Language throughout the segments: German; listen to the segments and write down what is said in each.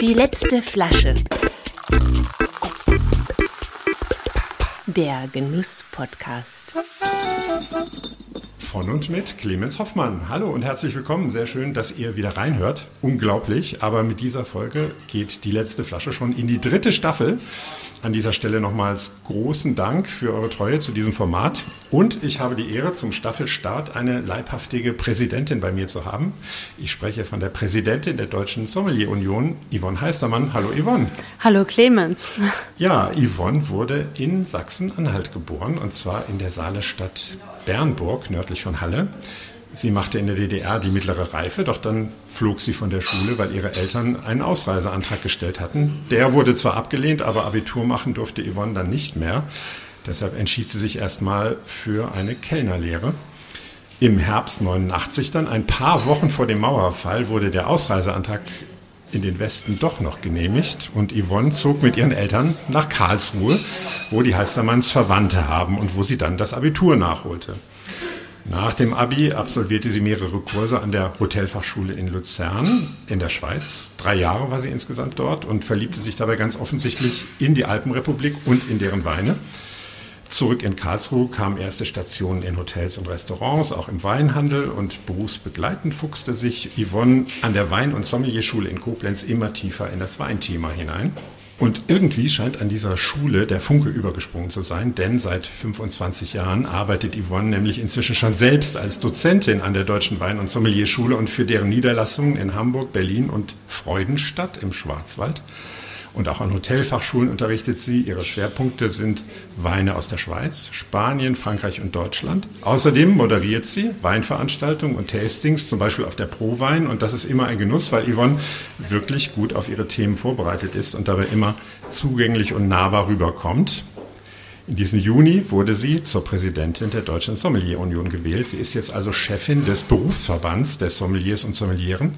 Die letzte Flasche. Der Genuss-Podcast. Von und mit Clemens Hoffmann. Hallo und herzlich willkommen. Sehr schön, dass ihr wieder reinhört. Unglaublich, aber mit dieser Folge geht die letzte Flasche schon in die dritte Staffel. An dieser Stelle nochmals großen Dank für eure Treue zu diesem Format. Und ich habe die Ehre, zum Staffelstart eine leibhaftige Präsidentin bei mir zu haben. Ich spreche von der Präsidentin der Deutschen Sommelier Union, Yvonne Heistermann. Hallo Yvonne. Hallo Clemens. Ja, Yvonne wurde in Sachsen-Anhalt geboren und zwar in der Saalestadt Bernburg, nördlich von Halle. Sie machte in der DDR die mittlere Reife, doch dann flog sie von der Schule, weil ihre Eltern einen Ausreiseantrag gestellt hatten. Der wurde zwar abgelehnt, aber Abitur machen durfte Yvonne dann nicht mehr. Deshalb entschied sie sich erstmal für eine Kellnerlehre. Im Herbst 89 dann, ein paar Wochen vor dem Mauerfall, wurde der Ausreiseantrag in den Westen doch noch genehmigt und Yvonne zog mit ihren Eltern nach Karlsruhe, wo die Heistermanns Verwandte haben und wo sie dann das Abitur nachholte. Nach dem Abi absolvierte sie mehrere Kurse an der Hotelfachschule in Luzern in der Schweiz. Drei Jahre war sie insgesamt dort und verliebte sich dabei ganz offensichtlich in die Alpenrepublik und in deren Weine. Zurück in Karlsruhe kamen erste Stationen in Hotels und Restaurants, auch im Weinhandel und berufsbegleitend fuchste sich Yvonne an der Wein- und Sommelierschule in Koblenz immer tiefer in das Weinthema hinein. Und irgendwie scheint an dieser Schule der Funke übergesprungen zu sein, denn seit 25 Jahren arbeitet Yvonne nämlich inzwischen schon selbst als Dozentin an der Deutschen Wein- und Sommelierschule und für deren Niederlassungen in Hamburg, Berlin und Freudenstadt im Schwarzwald und auch an Hotelfachschulen unterrichtet sie. Ihre Schwerpunkte sind Weine aus der Schweiz, Spanien, Frankreich und Deutschland. Außerdem moderiert sie Weinveranstaltungen und Tastings, zum Beispiel auf der Prowein. Und das ist immer ein Genuss, weil Yvonne wirklich gut auf ihre Themen vorbereitet ist und dabei immer zugänglich und nahbar rüberkommt. In diesem Juni wurde sie zur Präsidentin der Deutschen Sommelier Union gewählt. Sie ist jetzt also Chefin des Berufsverbands der Sommeliers und Sommelieren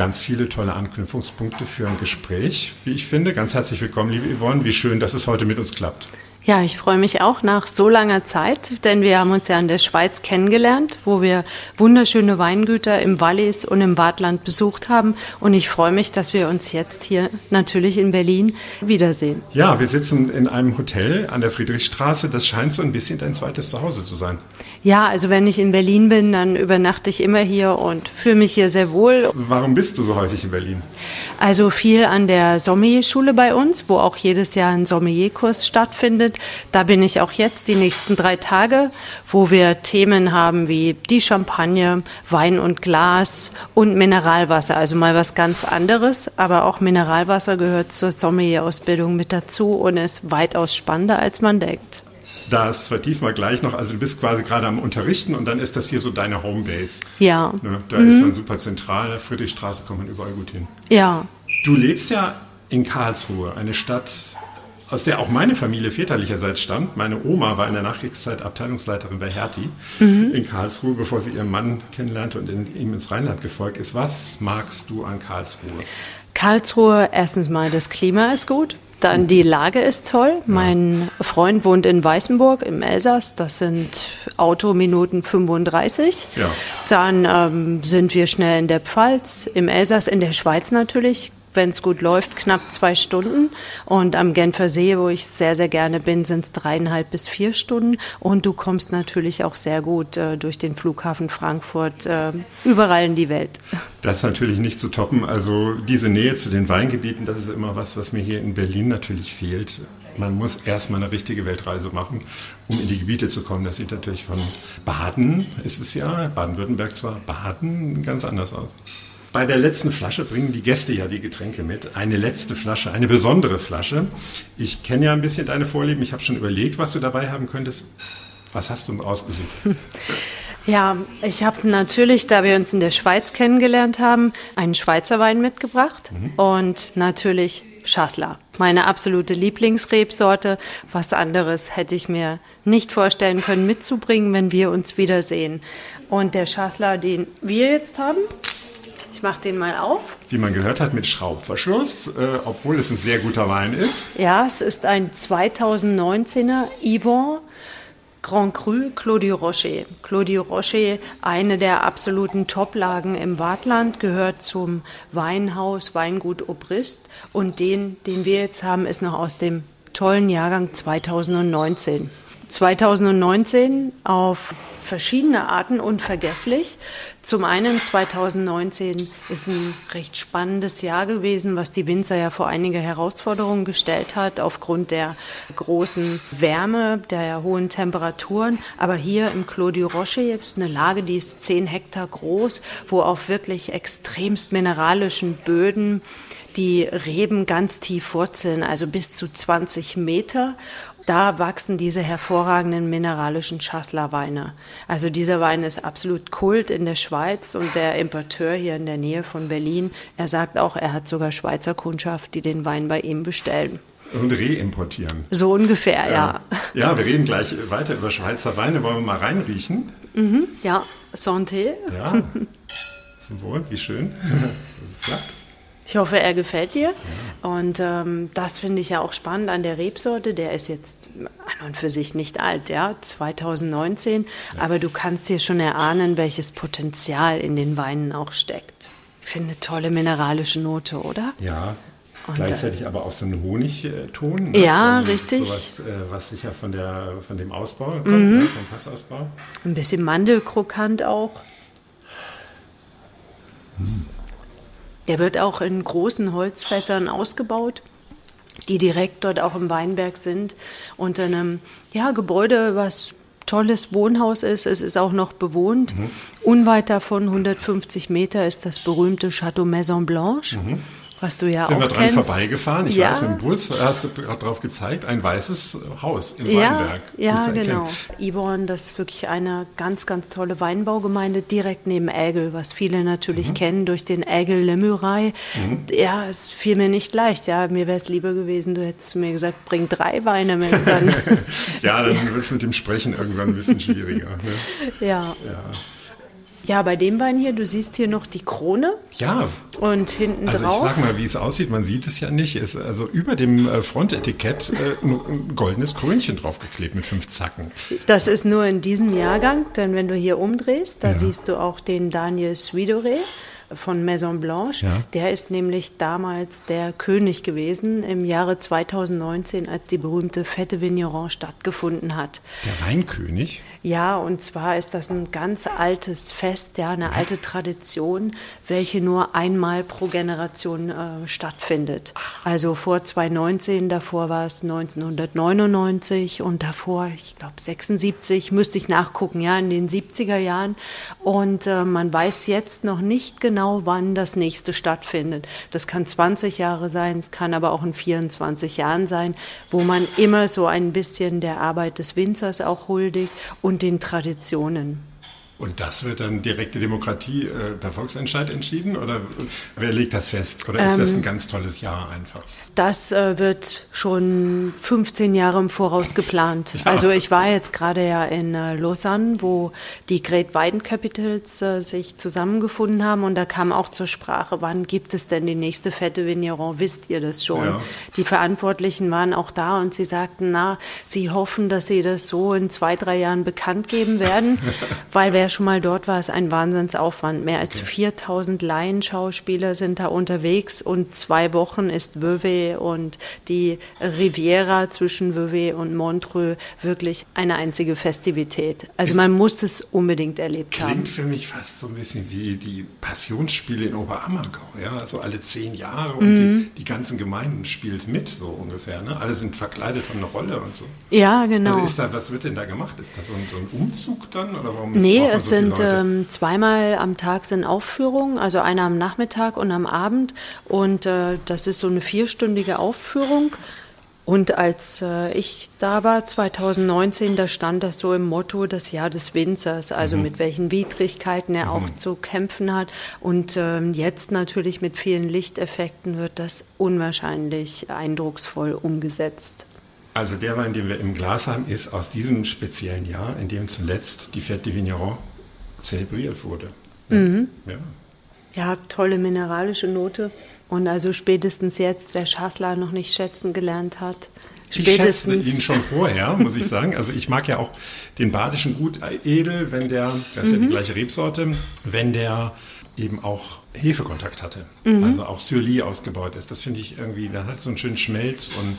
ganz viele tolle Anknüpfungspunkte für ein Gespräch, wie ich finde. Ganz herzlich willkommen, liebe Yvonne. Wie schön, dass es heute mit uns klappt. Ja, ich freue mich auch nach so langer Zeit, denn wir haben uns ja in der Schweiz kennengelernt, wo wir wunderschöne Weingüter im Wallis und im Wartland besucht haben. Und ich freue mich, dass wir uns jetzt hier natürlich in Berlin wiedersehen. Ja, wir sitzen in einem Hotel an der Friedrichstraße. Das scheint so ein bisschen dein zweites Zuhause zu sein. Ja, also wenn ich in Berlin bin, dann übernachte ich immer hier und fühle mich hier sehr wohl. Warum bist du so häufig in Berlin? Also viel an der Sommelierschule bei uns, wo auch jedes Jahr ein Sommelierkurs stattfindet. Da bin ich auch jetzt die nächsten drei Tage, wo wir Themen haben wie die Champagne, Wein und Glas und Mineralwasser. Also mal was ganz anderes, aber auch Mineralwasser gehört zur Sommelierausbildung mit dazu und ist weitaus spannender, als man denkt. Das vertiefen wir gleich noch. Also du bist quasi gerade am Unterrichten und dann ist das hier so deine Homebase. Ja. Ne? Da mhm. ist man super zentral. Friedrichstraße kommt man überall gut hin. Ja. Du lebst ja in Karlsruhe, eine Stadt, aus der auch meine Familie väterlicherseits stammt. Meine Oma war in der Nachkriegszeit Abteilungsleiterin bei Hertie mhm. in Karlsruhe, bevor sie ihren Mann kennenlernte und in, ihm ins Rheinland gefolgt ist. Was magst du an Karlsruhe? Karlsruhe, erstens mal, das Klima ist gut. Dann die Lage ist toll. Mein Freund wohnt in Weißenburg im Elsass. Das sind Autominuten 35. Ja. Dann ähm, sind wir schnell in der Pfalz, im Elsass, in der Schweiz natürlich wenn es gut läuft, knapp zwei Stunden. Und am Genfer See, wo ich sehr, sehr gerne bin, sind es dreieinhalb bis vier Stunden. Und du kommst natürlich auch sehr gut äh, durch den Flughafen Frankfurt äh, überall in die Welt. Das ist natürlich nicht zu toppen. Also diese Nähe zu den Weingebieten, das ist immer was, was mir hier in Berlin natürlich fehlt. Man muss erstmal eine richtige Weltreise machen, um in die Gebiete zu kommen. Das sieht natürlich von Baden, ist es ja, Baden-Württemberg zwar, Baden ganz anders aus. Bei der letzten Flasche bringen die Gäste ja die Getränke mit. Eine letzte Flasche, eine besondere Flasche. Ich kenne ja ein bisschen deine Vorlieben. Ich habe schon überlegt, was du dabei haben könntest. Was hast du ausgesucht? Ja, ich habe natürlich, da wir uns in der Schweiz kennengelernt haben, einen Schweizer Wein mitgebracht mhm. und natürlich Chasselas, meine absolute Lieblingsrebsorte. Was anderes hätte ich mir nicht vorstellen können mitzubringen, wenn wir uns wiedersehen. Und der Chasselas, den wir jetzt haben, ich mache den mal auf. Wie man gehört hat, mit Schraubverschluss, äh, obwohl es ein sehr guter Wein ist. Ja, es ist ein 2019er Yvon Grand Cru Claudio Rocher. Claudio Rocher, eine der absoluten Toplagen im Wartland, gehört zum Weinhaus Weingut Obrist. Und den, den wir jetzt haben, ist noch aus dem tollen Jahrgang 2019. 2019 auf verschiedene Arten unvergesslich. Zum einen 2019 ist ein recht spannendes Jahr gewesen, was die Winzer ja vor einige Herausforderungen gestellt hat, aufgrund der großen Wärme, der hohen Temperaturen. Aber hier im Clos du Rocher ist eine Lage, die ist 10 Hektar groß, wo auf wirklich extremst mineralischen Böden die Reben ganz tief wurzeln, also bis zu 20 Meter da wachsen diese hervorragenden mineralischen Schassler-Weine. Also dieser Wein ist absolut Kult in der Schweiz und der Importeur hier in der Nähe von Berlin, er sagt auch, er hat sogar Schweizer Kundschaft, die den Wein bei ihm bestellen. Und reimportieren. So ungefähr, ja. ja. Ja, wir reden gleich weiter über Schweizer Weine. Wollen wir mal reinriechen? Mhm, ja, Santé. Ja, zum Wohl, wie schön, dass es klappt. Ich hoffe, er gefällt dir. Und ähm, das finde ich ja auch spannend an der Rebsorte. Der ist jetzt an und für sich nicht alt, ja, 2019. Ja. Aber du kannst dir schon erahnen, welches Potenzial in den Weinen auch steckt. Ich finde eine tolle mineralische Note, oder? Ja. Und Gleichzeitig aber auch so ein Honigton. Ne? Ja, so, richtig. Sowas, äh, was sicher von, der, von dem Ausbau kommt, mhm. ne? vom Fassausbau. Ein bisschen Mandelkrokant auch. Hm. Der wird auch in großen Holzfässern ausgebaut, die direkt dort auch im Weinberg sind. Unter einem ja, Gebäude, was tolles Wohnhaus ist. Es ist auch noch bewohnt. Mhm. Unweit davon, 150 Meter, ist das berühmte Château Maison Blanche. Mhm was du ja Sind auch wir dran kennst. vorbeigefahren, ich ja. weiß, im Bus hast du gerade drauf gezeigt, ein weißes Haus im ja, Weinberg. Ja, genau. Yvonne, das ist wirklich eine ganz, ganz tolle Weinbaugemeinde direkt neben Ägel, was viele natürlich mhm. kennen durch den Ägel Lemurei. Mhm. Ja, es fiel mir nicht leicht. Ja, mir wäre es lieber gewesen, du hättest mir gesagt, bring drei Weine mit. Dann ja, dann wird es mit dem Sprechen irgendwann ein bisschen schwieriger. Ne? ja. ja. Ja, bei dem Wein hier, du siehst hier noch die Krone. Ja. Und hinten also drauf. Also ich sag mal, wie es aussieht, man sieht es ja nicht. Ist also über dem äh, Frontetikett äh, ein goldenes Krönchen draufgeklebt mit fünf Zacken. Das ist nur in diesem Jahrgang, denn wenn du hier umdrehst, da ja. siehst du auch den Daniel Suidore von Maison Blanche. Ja. Der ist nämlich damals der König gewesen im Jahre 2019, als die berühmte Fette Vigneron stattgefunden hat. Der Weinkönig? Ja, und zwar ist das ein ganz altes Fest, ja, eine alte Tradition, welche nur einmal pro Generation äh, stattfindet. Also vor 2019, davor war es 1999 und davor, ich glaube 76, müsste ich nachgucken, ja, in den 70er Jahren. Und äh, man weiß jetzt noch nicht genau, genau, wann das nächste stattfindet. Das kann 20 Jahre sein, es kann aber auch in 24 Jahren sein, wo man immer so ein bisschen der Arbeit des Winzers auch huldigt und den Traditionen. Und das wird dann direkte Demokratie äh, per Volksentscheid entschieden oder wer legt das fest? Oder ist ähm, das ein ganz tolles Jahr einfach? Das äh, wird schon 15 Jahre im Voraus geplant. Ja. Also ich war jetzt gerade ja in äh, Lausanne, wo die Great Wine Capitals äh, sich zusammengefunden haben und da kam auch zur Sprache, wann gibt es denn die nächste Fette Vigneron? Wisst ihr das schon? Ja. Die Verantwortlichen waren auch da und sie sagten, na, sie hoffen, dass sie das so in zwei, drei Jahren bekannt geben werden, weil wer schon mal dort war, ist ein Wahnsinnsaufwand. Mehr als 4000 Laienschauspieler sind da unterwegs und zwei Wochen ist Vevey und die Riviera zwischen Vevey und Montreux wirklich eine einzige Festivität. Also man muss es unbedingt erlebt klingt haben. Klingt für mich fast so ein bisschen wie die Passionsspiele in Oberammergau. Ja? Also alle zehn Jahre und mhm. die, die ganzen Gemeinden spielt mit, so ungefähr. Ne? Alle sind verkleidet, haben eine Rolle und so. Ja, genau. Also ist da, was wird denn da gemacht? Ist da so ein, so ein Umzug dann? Oder warum ist nee, es so sind ähm, zweimal am Tag sind Aufführungen, also einer am Nachmittag und am Abend. Und äh, das ist so eine vierstündige Aufführung. Und als äh, ich da war, 2019, da stand das so im Motto das Jahr des Winzers, also mhm. mit welchen Widrigkeiten er mhm. auch zu kämpfen hat. Und ähm, jetzt natürlich mit vielen Lichteffekten wird das unwahrscheinlich eindrucksvoll umgesetzt. Also der Wein, den wir im Glas haben, ist aus diesem speziellen Jahr, in dem zuletzt die Fête de Vigneron zelebriert wurde. Mhm. Ja. ja, tolle mineralische Note. Und also spätestens jetzt, wer Schassler noch nicht schätzen gelernt hat, Spätestens. Ich schätze ihn schon vorher, muss ich sagen. Also ich mag ja auch den badischen Gut edel, wenn der, das ist mhm. ja die mhm. gleiche Rebsorte, wenn der eben auch Hefekontakt hatte. Mhm. Also auch Surly ausgebaut ist. Das finde ich irgendwie, dann hat es so einen schönen Schmelz und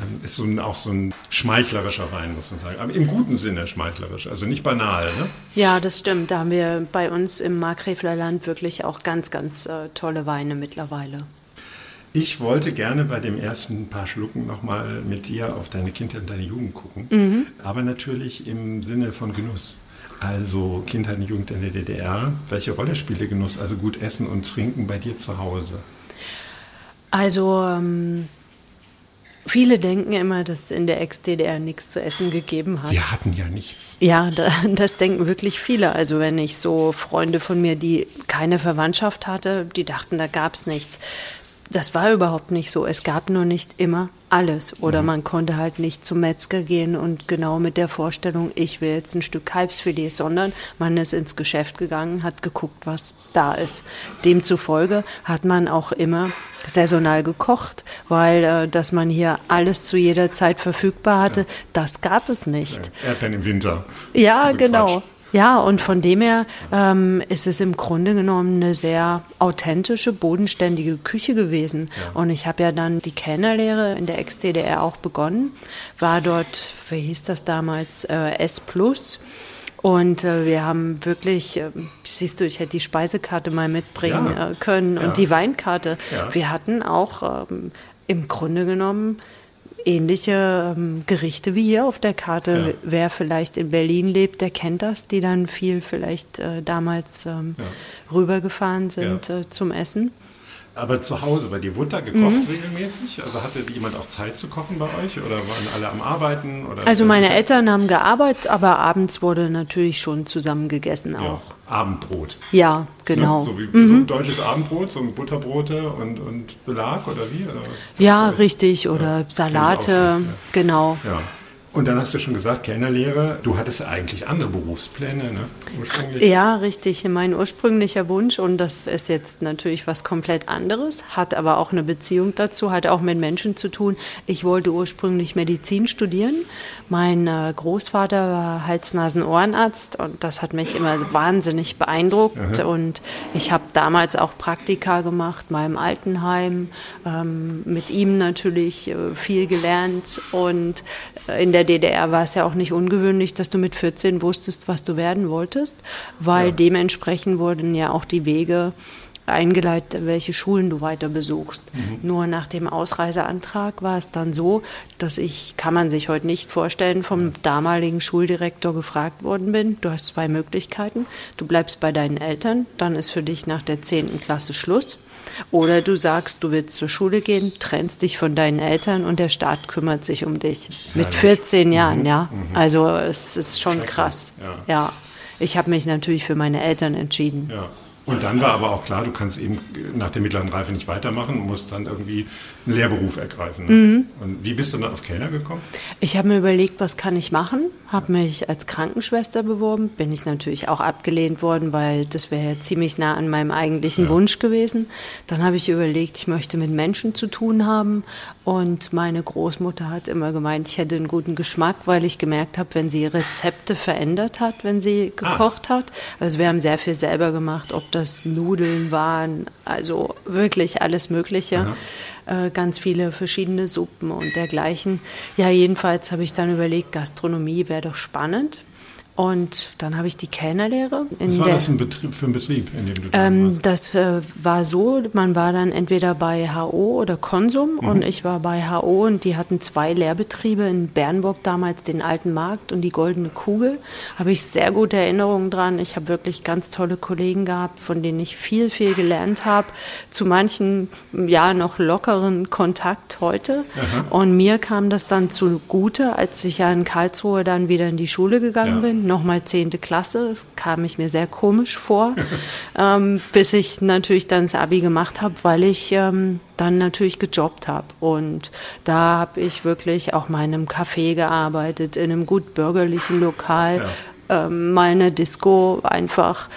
ähm, ist so ein, auch so ein schmeichlerischer Wein, muss man sagen. Aber im guten Sinne schmeichlerisch, also nicht banal. Ne? Ja, das stimmt. Da haben wir bei uns im Markgräfler Land wirklich auch ganz, ganz äh, tolle Weine mittlerweile. Ich wollte gerne bei dem ersten paar Schlucken nochmal mit dir auf deine Kindheit und deine Jugend gucken, mhm. aber natürlich im Sinne von Genuss. Also Kindheit und Jugend in der DDR. Welche Rolle spielt der Genuss, also gut Essen und Trinken bei dir zu Hause? Also ähm, viele denken immer, dass es in der Ex-DDR nichts zu essen gegeben hat. Sie hatten ja nichts. Ja, das denken wirklich viele. Also wenn ich so Freunde von mir, die keine Verwandtschaft hatte, die dachten, da gab es nichts das war überhaupt nicht so. Es gab nur nicht immer alles. Oder mhm. man konnte halt nicht zum Metzger gehen und genau mit der Vorstellung, ich will jetzt ein Stück Kalbsfilet, sondern man ist ins Geschäft gegangen, hat geguckt, was da ist. Demzufolge hat man auch immer saisonal gekocht, weil äh, dass man hier alles zu jeder Zeit verfügbar hatte, ja. das gab es nicht. Ja, Erdbeeren im Winter. Ja, also genau. Quatsch. Ja, und von dem her ähm, ist es im Grunde genommen eine sehr authentische, bodenständige Küche gewesen. Ja. Und ich habe ja dann die Kellnerlehre in der Ex-DDR auch begonnen, war dort, wie hieß das damals, äh, S+. Und äh, wir haben wirklich, äh, siehst du, ich hätte die Speisekarte mal mitbringen ja. äh, können und die Weinkarte. Ja. Wir hatten auch ähm, im Grunde genommen ähnliche ähm, Gerichte wie hier auf der Karte. Ja. Wer vielleicht in Berlin lebt, der kennt das, die dann viel vielleicht äh, damals ähm, ja. rübergefahren sind ja. äh, zum Essen. Aber zu Hause bei dir wurde da gekocht mhm. regelmäßig? Also hatte jemand auch Zeit zu kochen bei euch oder waren alle am Arbeiten? Oder also meine Eltern haben gearbeitet, aber abends wurde natürlich schon zusammen gegessen auch. Abendbrot. Ja, genau. Ne? So wie mhm. so ein deutsches Abendbrot, so ein Butterbrote und, und Belag oder wie? Oder ja, richtig. Oder Salate, so, ja. genau. Ja. Und dann hast du schon gesagt, Kellnerlehre. Du hattest eigentlich andere Berufspläne, ne? Ursprünglich. Ja, richtig. Mein ursprünglicher Wunsch, und das ist jetzt natürlich was komplett anderes, hat aber auch eine Beziehung dazu, hat auch mit Menschen zu tun. Ich wollte ursprünglich Medizin studieren. Mein äh, Großvater war Hals-Nasen-Ohrenarzt und das hat mich immer wahnsinnig beeindruckt. Aha. Und ich habe damals auch Praktika gemacht, mal im Altenheim, ähm, mit ihm natürlich äh, viel gelernt und äh, in der DDR war es ja auch nicht ungewöhnlich, dass du mit 14 wusstest, was du werden wolltest, weil ja. dementsprechend wurden ja auch die Wege eingeleitet, welche Schulen du weiter besuchst. Mhm. Nur nach dem Ausreiseantrag war es dann so, dass ich, kann man sich heute nicht vorstellen, vom damaligen Schuldirektor gefragt worden bin, du hast zwei Möglichkeiten, du bleibst bei deinen Eltern, dann ist für dich nach der 10. Klasse Schluss oder du sagst, du willst zur Schule gehen, trennst dich von deinen Eltern und der Staat kümmert sich um dich. Mit 14 Jahren, mhm. ja. Mhm. Also es ist schon krass. Ja. ja. Ich habe mich natürlich für meine Eltern entschieden. Ja. Und dann war aber auch klar, du kannst eben nach der mittleren Reife nicht weitermachen, musst dann irgendwie einen Lehrberuf ergreifen. Ne? Mhm. Und wie bist du dann auf Kellner gekommen? Ich habe mir überlegt, was kann ich machen? Habe mich als Krankenschwester beworben. Bin ich natürlich auch abgelehnt worden, weil das wäre ja ziemlich nah an meinem eigentlichen ja. Wunsch gewesen. Dann habe ich überlegt, ich möchte mit Menschen zu tun haben. Und meine Großmutter hat immer gemeint, ich hätte einen guten Geschmack, weil ich gemerkt habe, wenn sie Rezepte verändert hat, wenn sie ah. gekocht ah. hat. Also wir haben sehr viel selber gemacht, ob das Nudeln waren, also wirklich alles Mögliche. Äh, ganz viele verschiedene Suppen und dergleichen. Ja, jedenfalls habe ich dann überlegt, Gastronomie wäre doch spannend. Und dann habe ich die Kellnerlehre. Was war das ein Betrieb, für ein Betrieb, in dem du ähm, warst? Das äh, war so, man war dann entweder bei HO oder Konsum mhm. und ich war bei HO und die hatten zwei Lehrbetriebe in Bernburg damals, den Alten Markt und die Goldene Kugel. Habe ich sehr gute Erinnerungen dran. Ich habe wirklich ganz tolle Kollegen gehabt, von denen ich viel, viel gelernt habe. Zu manchen, ja, noch lockeren Kontakt heute. Aha. Und mir kam das dann zugute, als ich ja in Karlsruhe dann wieder in die Schule gegangen ja. bin nochmal zehnte Klasse. Das kam ich mir sehr komisch vor, ähm, bis ich natürlich dann das Abi gemacht habe, weil ich ähm, dann natürlich gejobbt habe. Und da habe ich wirklich auch mal in einem Café gearbeitet, in einem gut bürgerlichen Lokal, ja. ähm, mal in einer Disco, einfach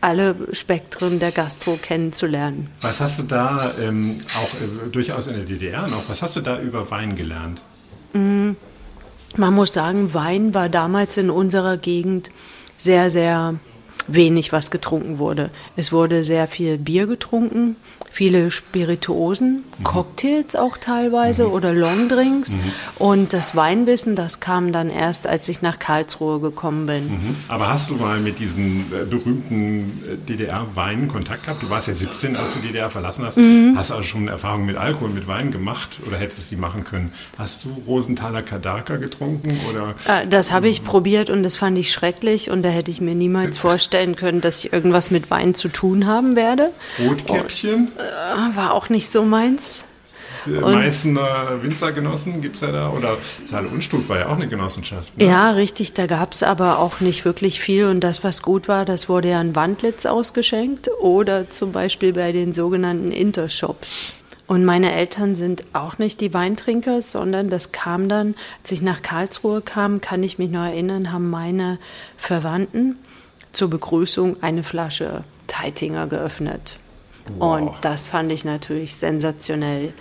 alle Spektren der Gastro kennenzulernen. Was hast du da ähm, auch äh, durchaus in der DDR noch, was hast du da über Wein gelernt? Mm, man muss sagen, Wein war damals in unserer Gegend sehr, sehr wenig, was getrunken wurde. Es wurde sehr viel Bier getrunken, viele Spirituosen, mhm. Cocktails auch teilweise mhm. oder Longdrinks. Mhm. Und das Weinwissen, das kam dann erst, als ich nach Karlsruhe gekommen bin. Mhm. Aber hast du mal mit diesen äh, berühmten äh, DDR-Weinen Kontakt gehabt? Du warst ja 17, als du die DDR verlassen hast. Mhm. Hast also schon Erfahrungen mit Alkohol, mit Wein gemacht oder hättest du sie machen können? Hast du Rosenthaler Kadarka getrunken? Oder? Äh, das habe ich probiert und das fand ich schrecklich und da hätte ich mir niemals vorstellen können, dass ich irgendwas mit Wein zu tun haben werde. Rotkäppchen? Äh, war auch nicht so meins. Meißener Winzergenossen gibt es ja da. Oder Saale Unstut war ja auch eine Genossenschaft. Ne? Ja, richtig. Da gab es aber auch nicht wirklich viel. Und das, was gut war, das wurde ja an Wandlitz ausgeschenkt oder zum Beispiel bei den sogenannten Intershops. Und meine Eltern sind auch nicht die Weintrinker, sondern das kam dann, als ich nach Karlsruhe kam, kann ich mich noch erinnern, haben meine Verwandten zur Begrüßung eine Flasche Teitinger geöffnet. Wow. Und das fand ich natürlich sensationell.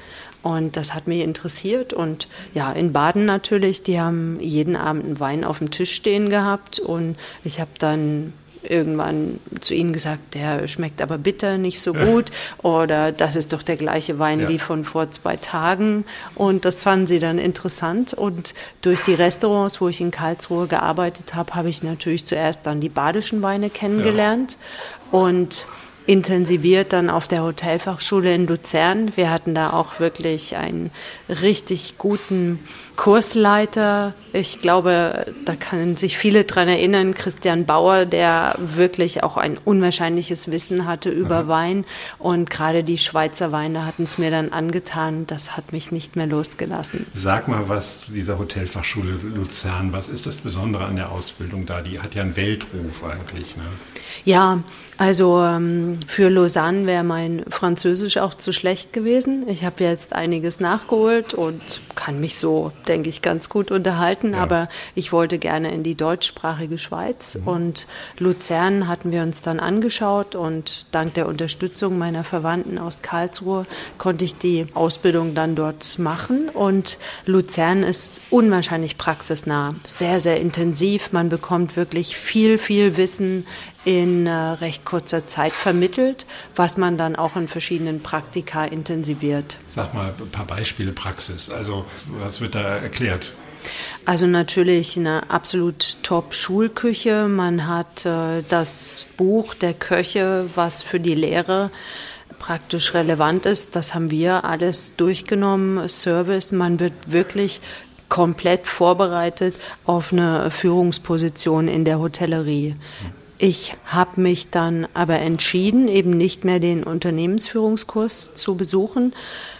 Und das hat mich interessiert. Und ja, in Baden natürlich, die haben jeden Abend einen Wein auf dem Tisch stehen gehabt. Und ich habe dann irgendwann zu ihnen gesagt, der schmeckt aber bitter, nicht so gut. Oder das ist doch der gleiche Wein ja. wie von vor zwei Tagen. Und das fanden sie dann interessant. Und durch die Restaurants, wo ich in Karlsruhe gearbeitet habe, habe ich natürlich zuerst dann die badischen Weine kennengelernt. Ja. Und intensiviert dann auf der Hotelfachschule in Luzern. Wir hatten da auch wirklich einen richtig guten Kursleiter. Ich glaube, da können sich viele dran erinnern, Christian Bauer, der wirklich auch ein unwahrscheinliches Wissen hatte über Aha. Wein. Und gerade die Schweizer Weine hatten es mir dann angetan. Das hat mich nicht mehr losgelassen. Sag mal was zu dieser Hotelfachschule Luzern. Was ist das Besondere an der Ausbildung da? Die hat ja einen Weltruf eigentlich. Ne? Ja, also ähm, für Lausanne wäre mein Französisch auch zu schlecht gewesen. Ich habe jetzt einiges nachgeholt und kann mich so, denke ich, ganz gut unterhalten. Ja. Aber ich wollte gerne in die deutschsprachige Schweiz. Mhm. Und Luzern hatten wir uns dann angeschaut und dank der Unterstützung meiner Verwandten aus Karlsruhe konnte ich die Ausbildung dann dort machen. Und Luzern ist unwahrscheinlich praxisnah, sehr, sehr intensiv. Man bekommt wirklich viel, viel Wissen in äh, recht kurzer Zeit vermittelt, was man dann auch in verschiedenen Praktika intensiviert. Sag mal ein paar Beispiele Praxis. Also was wird da erklärt? Also natürlich eine absolut top Schulküche. Man hat äh, das Buch der Köche, was für die Lehre praktisch relevant ist. Das haben wir alles durchgenommen. Service, man wird wirklich komplett vorbereitet auf eine Führungsposition in der Hotellerie. Ich habe mich dann aber entschieden, eben nicht mehr den Unternehmensführungskurs zu besuchen,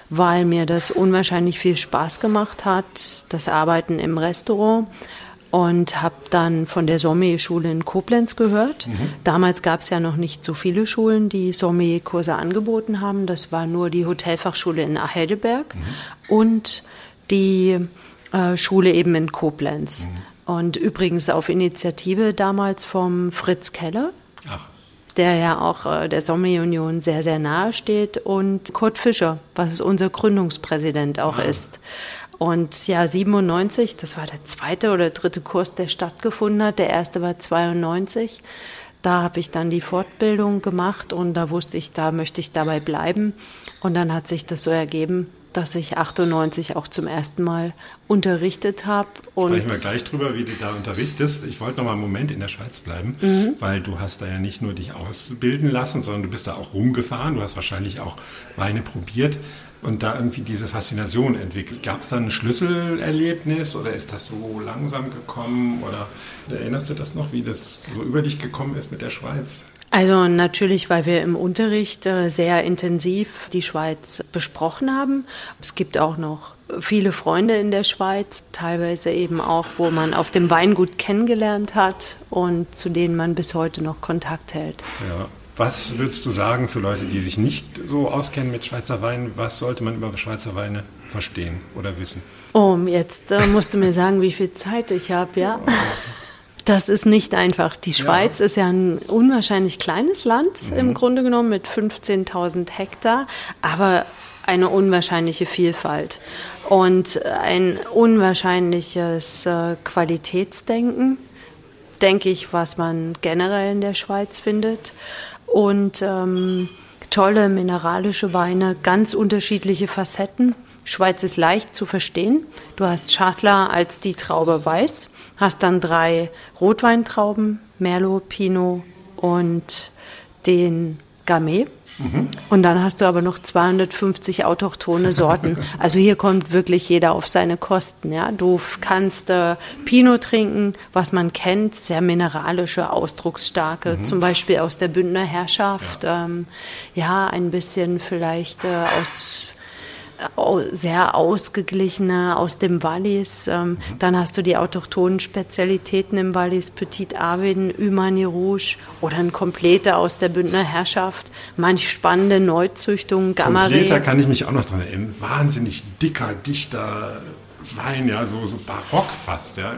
weil mir das unwahrscheinlich viel Spaß gemacht hat, das Arbeiten im Restaurant. Und habe dann von der Sommelier-Schule in Koblenz gehört. Mhm. Damals gab es ja noch nicht so viele Schulen, die Sommelier-Kurse angeboten haben. Das war nur die Hotelfachschule in Heidelberg mhm. und die äh, Schule eben in Koblenz. Mhm. Und übrigens auf Initiative damals vom Fritz Keller. Ach. Der ja auch äh, der Sommerunion sehr, sehr nahe steht. Und Kurt Fischer, was unser Gründungspräsident auch ja. ist. Und ja, 97, das war der zweite oder dritte Kurs, der stattgefunden hat. Der erste war 92. Da habe ich dann die Fortbildung gemacht und da wusste ich, da möchte ich dabei bleiben. Und dann hat sich das so ergeben, dass ich 98 auch zum ersten Mal unterrichtet habe. Sprechen wir gleich drüber, wie du da unterrichtest. Ich wollte noch mal einen Moment in der Schweiz bleiben, mhm. weil du hast da ja nicht nur dich ausbilden lassen, sondern du bist da auch rumgefahren. Du hast wahrscheinlich auch Weine probiert und da irgendwie diese Faszination entwickelt. Gab es da ein Schlüsselerlebnis oder ist das so langsam gekommen? Oder erinnerst du das noch, wie das so über dich gekommen ist mit der Schweiz? Also natürlich, weil wir im Unterricht äh, sehr intensiv die Schweiz besprochen haben. Es gibt auch noch viele Freunde in der Schweiz, teilweise eben auch, wo man auf dem Weingut kennengelernt hat und zu denen man bis heute noch Kontakt hält. Ja. Was würdest du sagen für Leute, die sich nicht so auskennen mit Schweizer Weinen? Was sollte man über Schweizer Weine verstehen oder wissen? Oh, jetzt äh, musst du mir sagen, wie viel Zeit ich habe, ja? Das ist nicht einfach. Die Schweiz ja. ist ja ein unwahrscheinlich kleines Land mhm. im Grunde genommen mit 15.000 Hektar, aber eine unwahrscheinliche Vielfalt und ein unwahrscheinliches äh, Qualitätsdenken, denke ich, was man generell in der Schweiz findet. Und ähm, tolle mineralische Weine, ganz unterschiedliche Facetten. Schweiz ist leicht zu verstehen. Du hast Chasselas als die Traube weiß, hast dann drei Rotweintrauben, Merlot, Pinot und den Gamay. Mhm. Und dann hast du aber noch 250 autochtone Sorten. Also hier kommt wirklich jeder auf seine Kosten. Ja? Du kannst äh, Pinot trinken, was man kennt, sehr mineralische, ausdrucksstarke, mhm. zum Beispiel aus der Bündner Herrschaft. Ja, ähm, ja ein bisschen vielleicht äh, aus sehr ausgeglichene aus dem Wallis. Ähm. Dann hast du die autochthonen Spezialitäten im Wallis, Petit Avin, Umani Rouge oder ein Kompleter aus der Bündner Herrschaft. Manch spannende Neuzüchtungen, Gamma Kompleter kann ich mich auch noch dran erinnern. Wahnsinnig dicker, dichter Wein, ja, so, so barock fast, ja.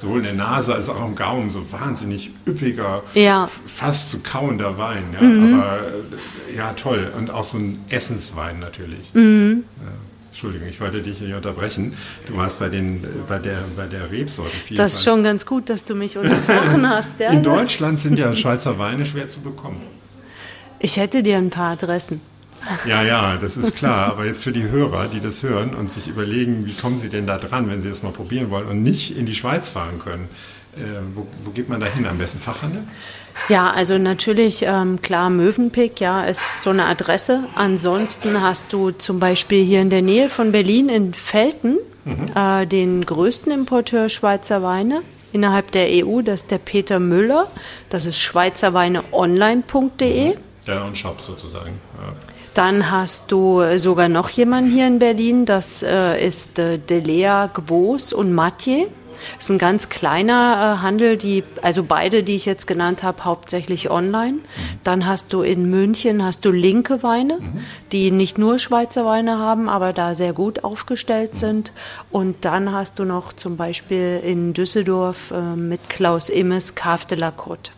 Sowohl in der Nase als auch im Gaumen, so wahnsinnig üppiger, ja. fast zu kauender Wein, ja. Mhm. Aber ja, toll. Und auch so ein Essenswein natürlich. Mhm. Ja. Entschuldigung, ich wollte dich nicht unterbrechen. Du warst bei, den, bei der, bei der Rebsorte. Das ist schon ganz gut, dass du mich unterbrochen hast. Ja? In Deutschland sind ja Schweizer Weine schwer zu bekommen. Ich hätte dir ein paar Adressen. Ja, ja, das ist klar. Aber jetzt für die Hörer, die das hören und sich überlegen, wie kommen sie denn da dran, wenn sie das mal probieren wollen und nicht in die Schweiz fahren können, äh, wo, wo, geht man da hin? Am besten Fachhandel? Ja, also natürlich, ähm, klar, Mövenpick, ja, ist so eine Adresse. Ansonsten hast du zum Beispiel hier in der Nähe von Berlin in Felten mhm. äh, den größten Importeur Schweizer Weine innerhalb der EU, das ist der Peter Müller. Das ist schweizerweineonline.de. Ja, und Shop sozusagen. Ja. Dann hast du sogar noch jemanden hier in Berlin, das äh, ist äh, Delea Gvos und Mathieu. Das ist ein ganz kleiner äh, Handel, die, also beide, die ich jetzt genannt habe, hauptsächlich online. Mhm. Dann hast du in München hast du linke Weine, mhm. die nicht nur Schweizer Weine haben, aber da sehr gut aufgestellt mhm. sind. Und dann hast du noch zum Beispiel in Düsseldorf äh, mit Klaus Immes Cave de la Côte.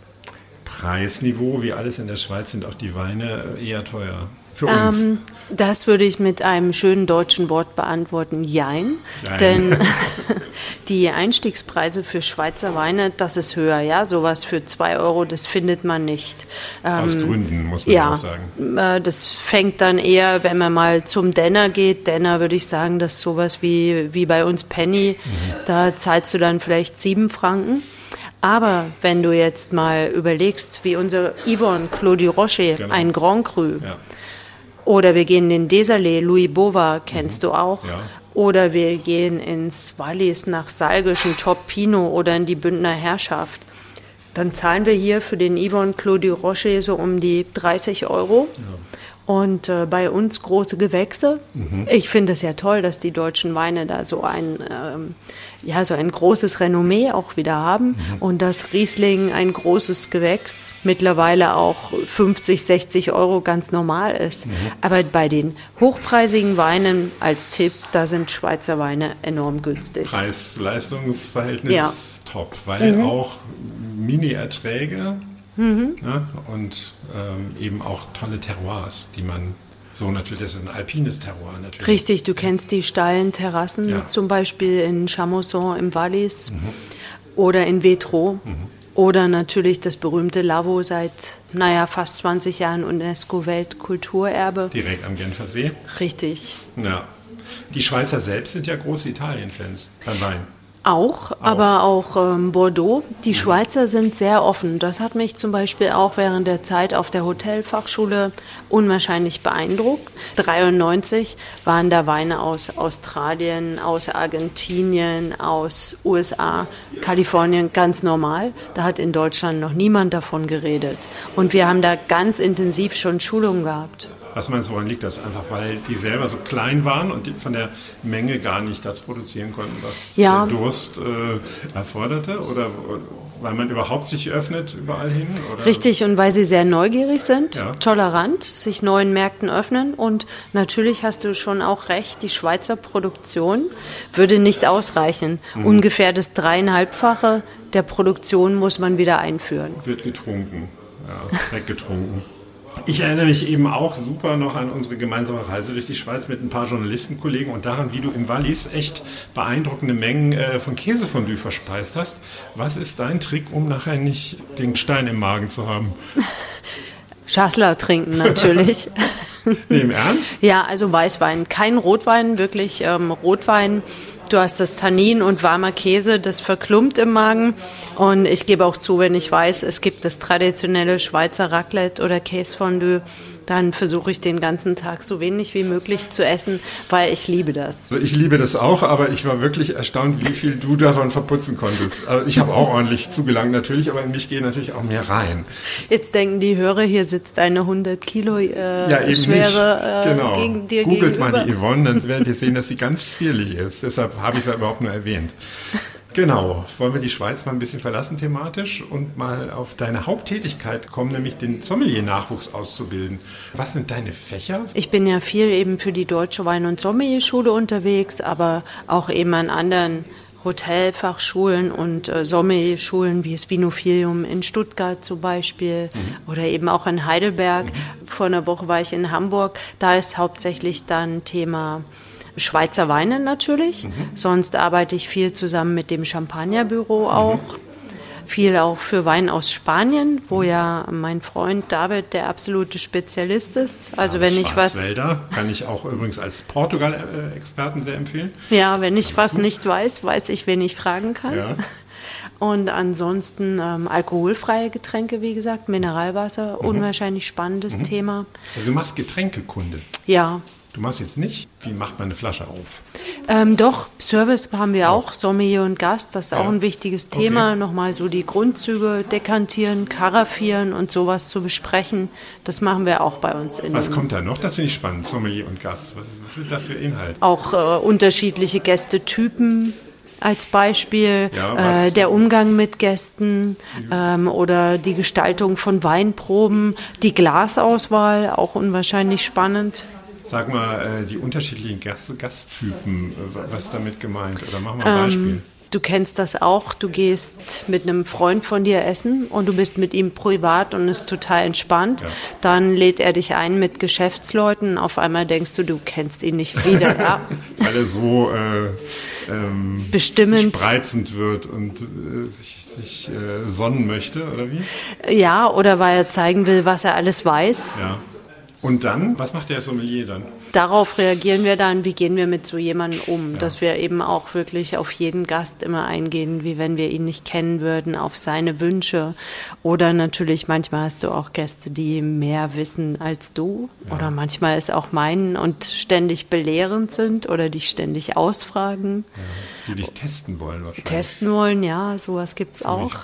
Preisniveau, wie alles in der Schweiz, sind auch die Weine äh, eher teuer für uns? Ähm, das würde ich mit einem schönen deutschen Wort beantworten, Jein. Jein. Denn die Einstiegspreise für Schweizer Weine, das ist höher, ja. Sowas für zwei Euro, das findet man nicht. Aus ähm, Gründen, muss man ja auch sagen. Äh, das fängt dann eher, wenn man mal zum Denner geht. Denner würde ich sagen, das ist sowas wie, wie bei uns Penny. Mhm. Da zahlst du dann vielleicht sieben Franken. Aber wenn du jetzt mal überlegst, wie unser Yvonne Claudie Rocher, genau. ein Grand Cru, ja. Oder wir gehen in Desalé, Louis Bova kennst mhm. du auch. Ja. Oder wir gehen ins Wallis nach Salgischen Top Pino oder in die Bündner Herrschaft. Dann zahlen wir hier für den Yvonne Claudie Rocher so um die 30 Euro. Ja. Und äh, bei uns große Gewächse. Mhm. Ich finde es ja toll, dass die deutschen Weine da so ein, ähm, ja, so ein großes Renommee auch wieder haben. Mhm. Und dass Riesling ein großes Gewächs mittlerweile auch 50, 60 Euro ganz normal ist. Mhm. Aber bei den hochpreisigen Weinen als Tipp, da sind Schweizer Weine enorm günstig. Preis-Leistungs-Verhältnis ja. top, weil mhm. auch Mini-Erträge Mhm. Ja, und ähm, eben auch tolle Terroirs, die man so natürlich, das ist ein alpines Terroir natürlich. Richtig, du kennst die steilen Terrassen, ja. zum Beispiel in Chamousson im Wallis mhm. oder in Vetro. Mhm. Oder natürlich das berühmte Lavo seit, naja, fast 20 Jahren UNESCO-Weltkulturerbe. Direkt am Genfersee. Richtig. Ja. Die Schweizer selbst sind ja große Italien-Fans beim Wein. Auch, auch, aber auch ähm, Bordeaux. Die mhm. Schweizer sind sehr offen. Das hat mich zum Beispiel auch während der Zeit auf der Hotelfachschule unwahrscheinlich beeindruckt. 93 waren da Weine aus Australien, aus Argentinien, aus USA, Kalifornien ganz normal. Da hat in Deutschland noch niemand davon geredet. Und wir haben da ganz intensiv schon Schulungen gehabt. Was meinst du, woran liegt das? Einfach weil die selber so klein waren und von der Menge gar nicht das produzieren konnten, was ja. der Durst äh, erforderte? Oder weil man überhaupt sich öffnet überall hin? Oder? Richtig, und weil sie sehr neugierig sind, ja. tolerant, sich neuen Märkten öffnen. Und natürlich hast du schon auch recht, die Schweizer Produktion würde nicht ausreichen. Mhm. Ungefähr das dreieinhalbfache der Produktion muss man wieder einführen. Wird getrunken, ja, weggetrunken. Ich erinnere mich eben auch super noch an unsere gemeinsame Reise durch die Schweiz mit ein paar Journalistenkollegen und daran, wie du im Wallis echt beeindruckende Mengen äh, von Käsefondue verspeist hast. Was ist dein Trick, um nachher nicht den Stein im Magen zu haben? Schassler trinken natürlich. nee, im Ernst? Ja, also Weißwein, kein Rotwein, wirklich ähm, Rotwein Du hast das Tannin und warmer Käse, das verklumpt im Magen. Und ich gebe auch zu, wenn ich weiß, es gibt das traditionelle Schweizer Raclette oder Käsefondue, dann versuche ich den ganzen Tag so wenig wie möglich zu essen, weil ich liebe das. Also ich liebe das auch, aber ich war wirklich erstaunt, wie viel du davon verputzen konntest. Also ich habe auch ordentlich zugelangt natürlich, aber in mich gehen natürlich auch mehr rein. Jetzt denken die Hörer, hier sitzt eine 100 Kilo äh, ja, eben schwere äh, genau. gegen dir Googelt gegenüber. mal die Yvonne, dann werdet ihr sehen, dass sie ganz zierlich ist. Deshalb habe ich es ja überhaupt nur erwähnt. Genau. Wollen wir die Schweiz mal ein bisschen verlassen thematisch und mal auf deine Haupttätigkeit kommen, nämlich den Sommelier-Nachwuchs auszubilden. Was sind deine Fächer? Ich bin ja viel eben für die Deutsche Wein- und Sommelier-Schule unterwegs, aber auch eben an anderen Hotelfachschulen und äh, Sommelier-Schulen wie das Vinophilium in Stuttgart zum Beispiel mhm. oder eben auch in Heidelberg. Mhm. Vor einer Woche war ich in Hamburg. Da ist hauptsächlich dann Thema Schweizer Weine natürlich. Mhm. Sonst arbeite ich viel zusammen mit dem Champagnerbüro auch. Mhm. Viel auch für Wein aus Spanien, wo ja mein Freund David der absolute Spezialist ist. Also ja, wenn ich was. kann ich auch übrigens als Portugal-Experten sehr empfehlen. Ja, wenn ich was nicht weiß, weiß ich, wen ich fragen kann. Ja. Und ansonsten ähm, alkoholfreie Getränke, wie gesagt, Mineralwasser, mhm. unwahrscheinlich spannendes mhm. Thema. Also du machst Getränkekunde. Ja, Du machst jetzt nicht, wie macht man eine Flasche auf? Ähm, doch, Service haben wir auch, auch Sommelier und Gast, das ist ja. auch ein wichtiges Thema. Okay. Nochmal so die Grundzüge dekantieren, karaffieren und sowas zu besprechen. Das machen wir auch bei uns. was kommt da noch? Das finde ich spannend, Sommelier und Gast. Was, ist, was sind da für Inhalte? Auch äh, unterschiedliche Gästetypen als Beispiel, ja, äh, der Umgang mit Gästen ähm, oder die Gestaltung von Weinproben, die Glasauswahl, auch unwahrscheinlich spannend. Sag mal, äh, die unterschiedlichen Gast Gasttypen, was ist damit gemeint? Oder machen wir ein ähm, Beispiel. Ähm, du kennst das auch. Du gehst mit einem Freund von dir essen und du bist mit ihm privat und ist total entspannt. Ja. Dann lädt er dich ein mit Geschäftsleuten. Auf einmal denkst du, du kennst ihn nicht wieder. Ja. Weil er so äh, ähm, bestimmend spreizend wird und äh, sich, sich äh, sonnen möchte, oder wie? Ja, oder weil er zeigen will, was er alles weiß. Ja. Und dann, was macht der Sommelier dann? Darauf reagieren wir dann, wie gehen wir mit so jemandem um, ja. dass wir eben auch wirklich auf jeden Gast immer eingehen, wie wenn wir ihn nicht kennen würden, auf seine Wünsche. Oder natürlich, manchmal hast du auch Gäste, die mehr wissen als du. Ja. Oder manchmal ist auch meinen und ständig belehrend sind oder dich ständig ausfragen. Ja. Die dich testen wollen wahrscheinlich. Testen wollen, ja, sowas gibt es auch.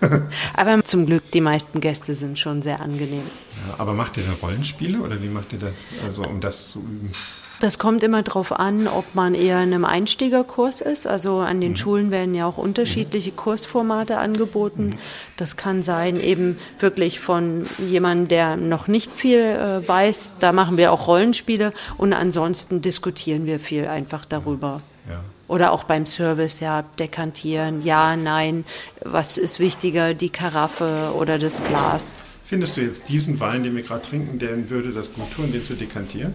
aber zum Glück, die meisten Gäste sind schon sehr angenehm. Ja, aber macht ihr da Rollenspiele oder wie macht ihr das, also um das zu üben? Das kommt immer darauf an, ob man eher in einem Einsteigerkurs ist. Also an den mhm. Schulen werden ja auch unterschiedliche mhm. Kursformate angeboten. Mhm. Das kann sein eben wirklich von jemandem, der noch nicht viel äh, weiß. Da machen wir auch Rollenspiele und ansonsten diskutieren wir viel einfach darüber. Ja. Oder auch beim Service, ja, dekantieren, ja, nein, was ist wichtiger, die Karaffe oder das Glas? Findest du jetzt diesen Wein, den wir gerade trinken, der würde das gut tun, den zu dekantieren?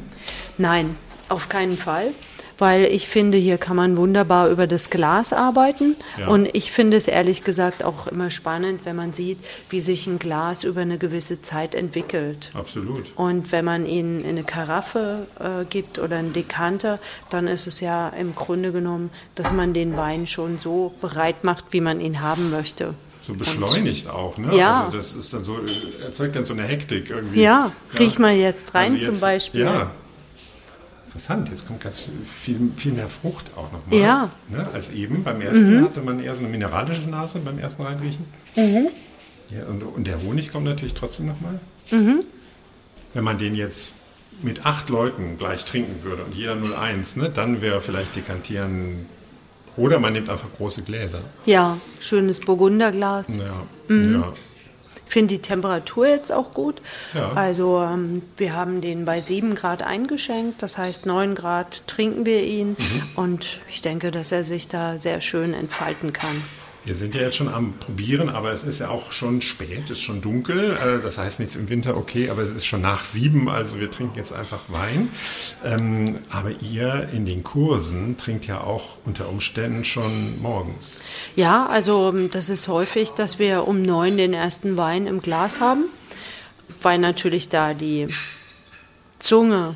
Nein, auf keinen Fall weil ich finde, hier kann man wunderbar über das Glas arbeiten. Ja. Und ich finde es ehrlich gesagt auch immer spannend, wenn man sieht, wie sich ein Glas über eine gewisse Zeit entwickelt. Absolut. Und wenn man ihn in eine Karaffe äh, gibt oder einen Dekanter, dann ist es ja im Grunde genommen, dass man den Wein schon so bereit macht, wie man ihn haben möchte. So beschleunigt auch, ne? Ja. Also das ist dann so, erzeugt dann so eine Hektik irgendwie. Ja, riech mal jetzt rein also jetzt, zum Beispiel. Ja, Interessant, jetzt kommt ganz viel, viel mehr Frucht auch nochmal. Ja. Ne, als eben. Beim ersten mhm. hatte man eher so eine mineralische Nase beim ersten Reinriechen. Mhm. Ja, und, und, der Honig kommt natürlich trotzdem nochmal. Mhm. Wenn man den jetzt mit acht Leuten gleich trinken würde und jeder 0,1, ne, dann wäre vielleicht Dekantieren. Oder man nimmt einfach große Gläser. Ja, schönes Burgunderglas. Ja, mhm. ja. Ich finde die Temperatur jetzt auch gut. Ja. Also ähm, wir haben den bei 7 Grad eingeschenkt, das heißt 9 Grad trinken wir ihn mhm. und ich denke, dass er sich da sehr schön entfalten kann. Wir sind ja jetzt schon am Probieren, aber es ist ja auch schon spät, es ist schon dunkel. Äh, das heißt nichts im Winter, okay, aber es ist schon nach sieben, also wir trinken jetzt einfach Wein. Ähm, aber ihr in den Kursen trinkt ja auch unter Umständen schon morgens. Ja, also ähm, das ist häufig, dass wir um neun den ersten Wein im Glas haben, weil natürlich da die Zunge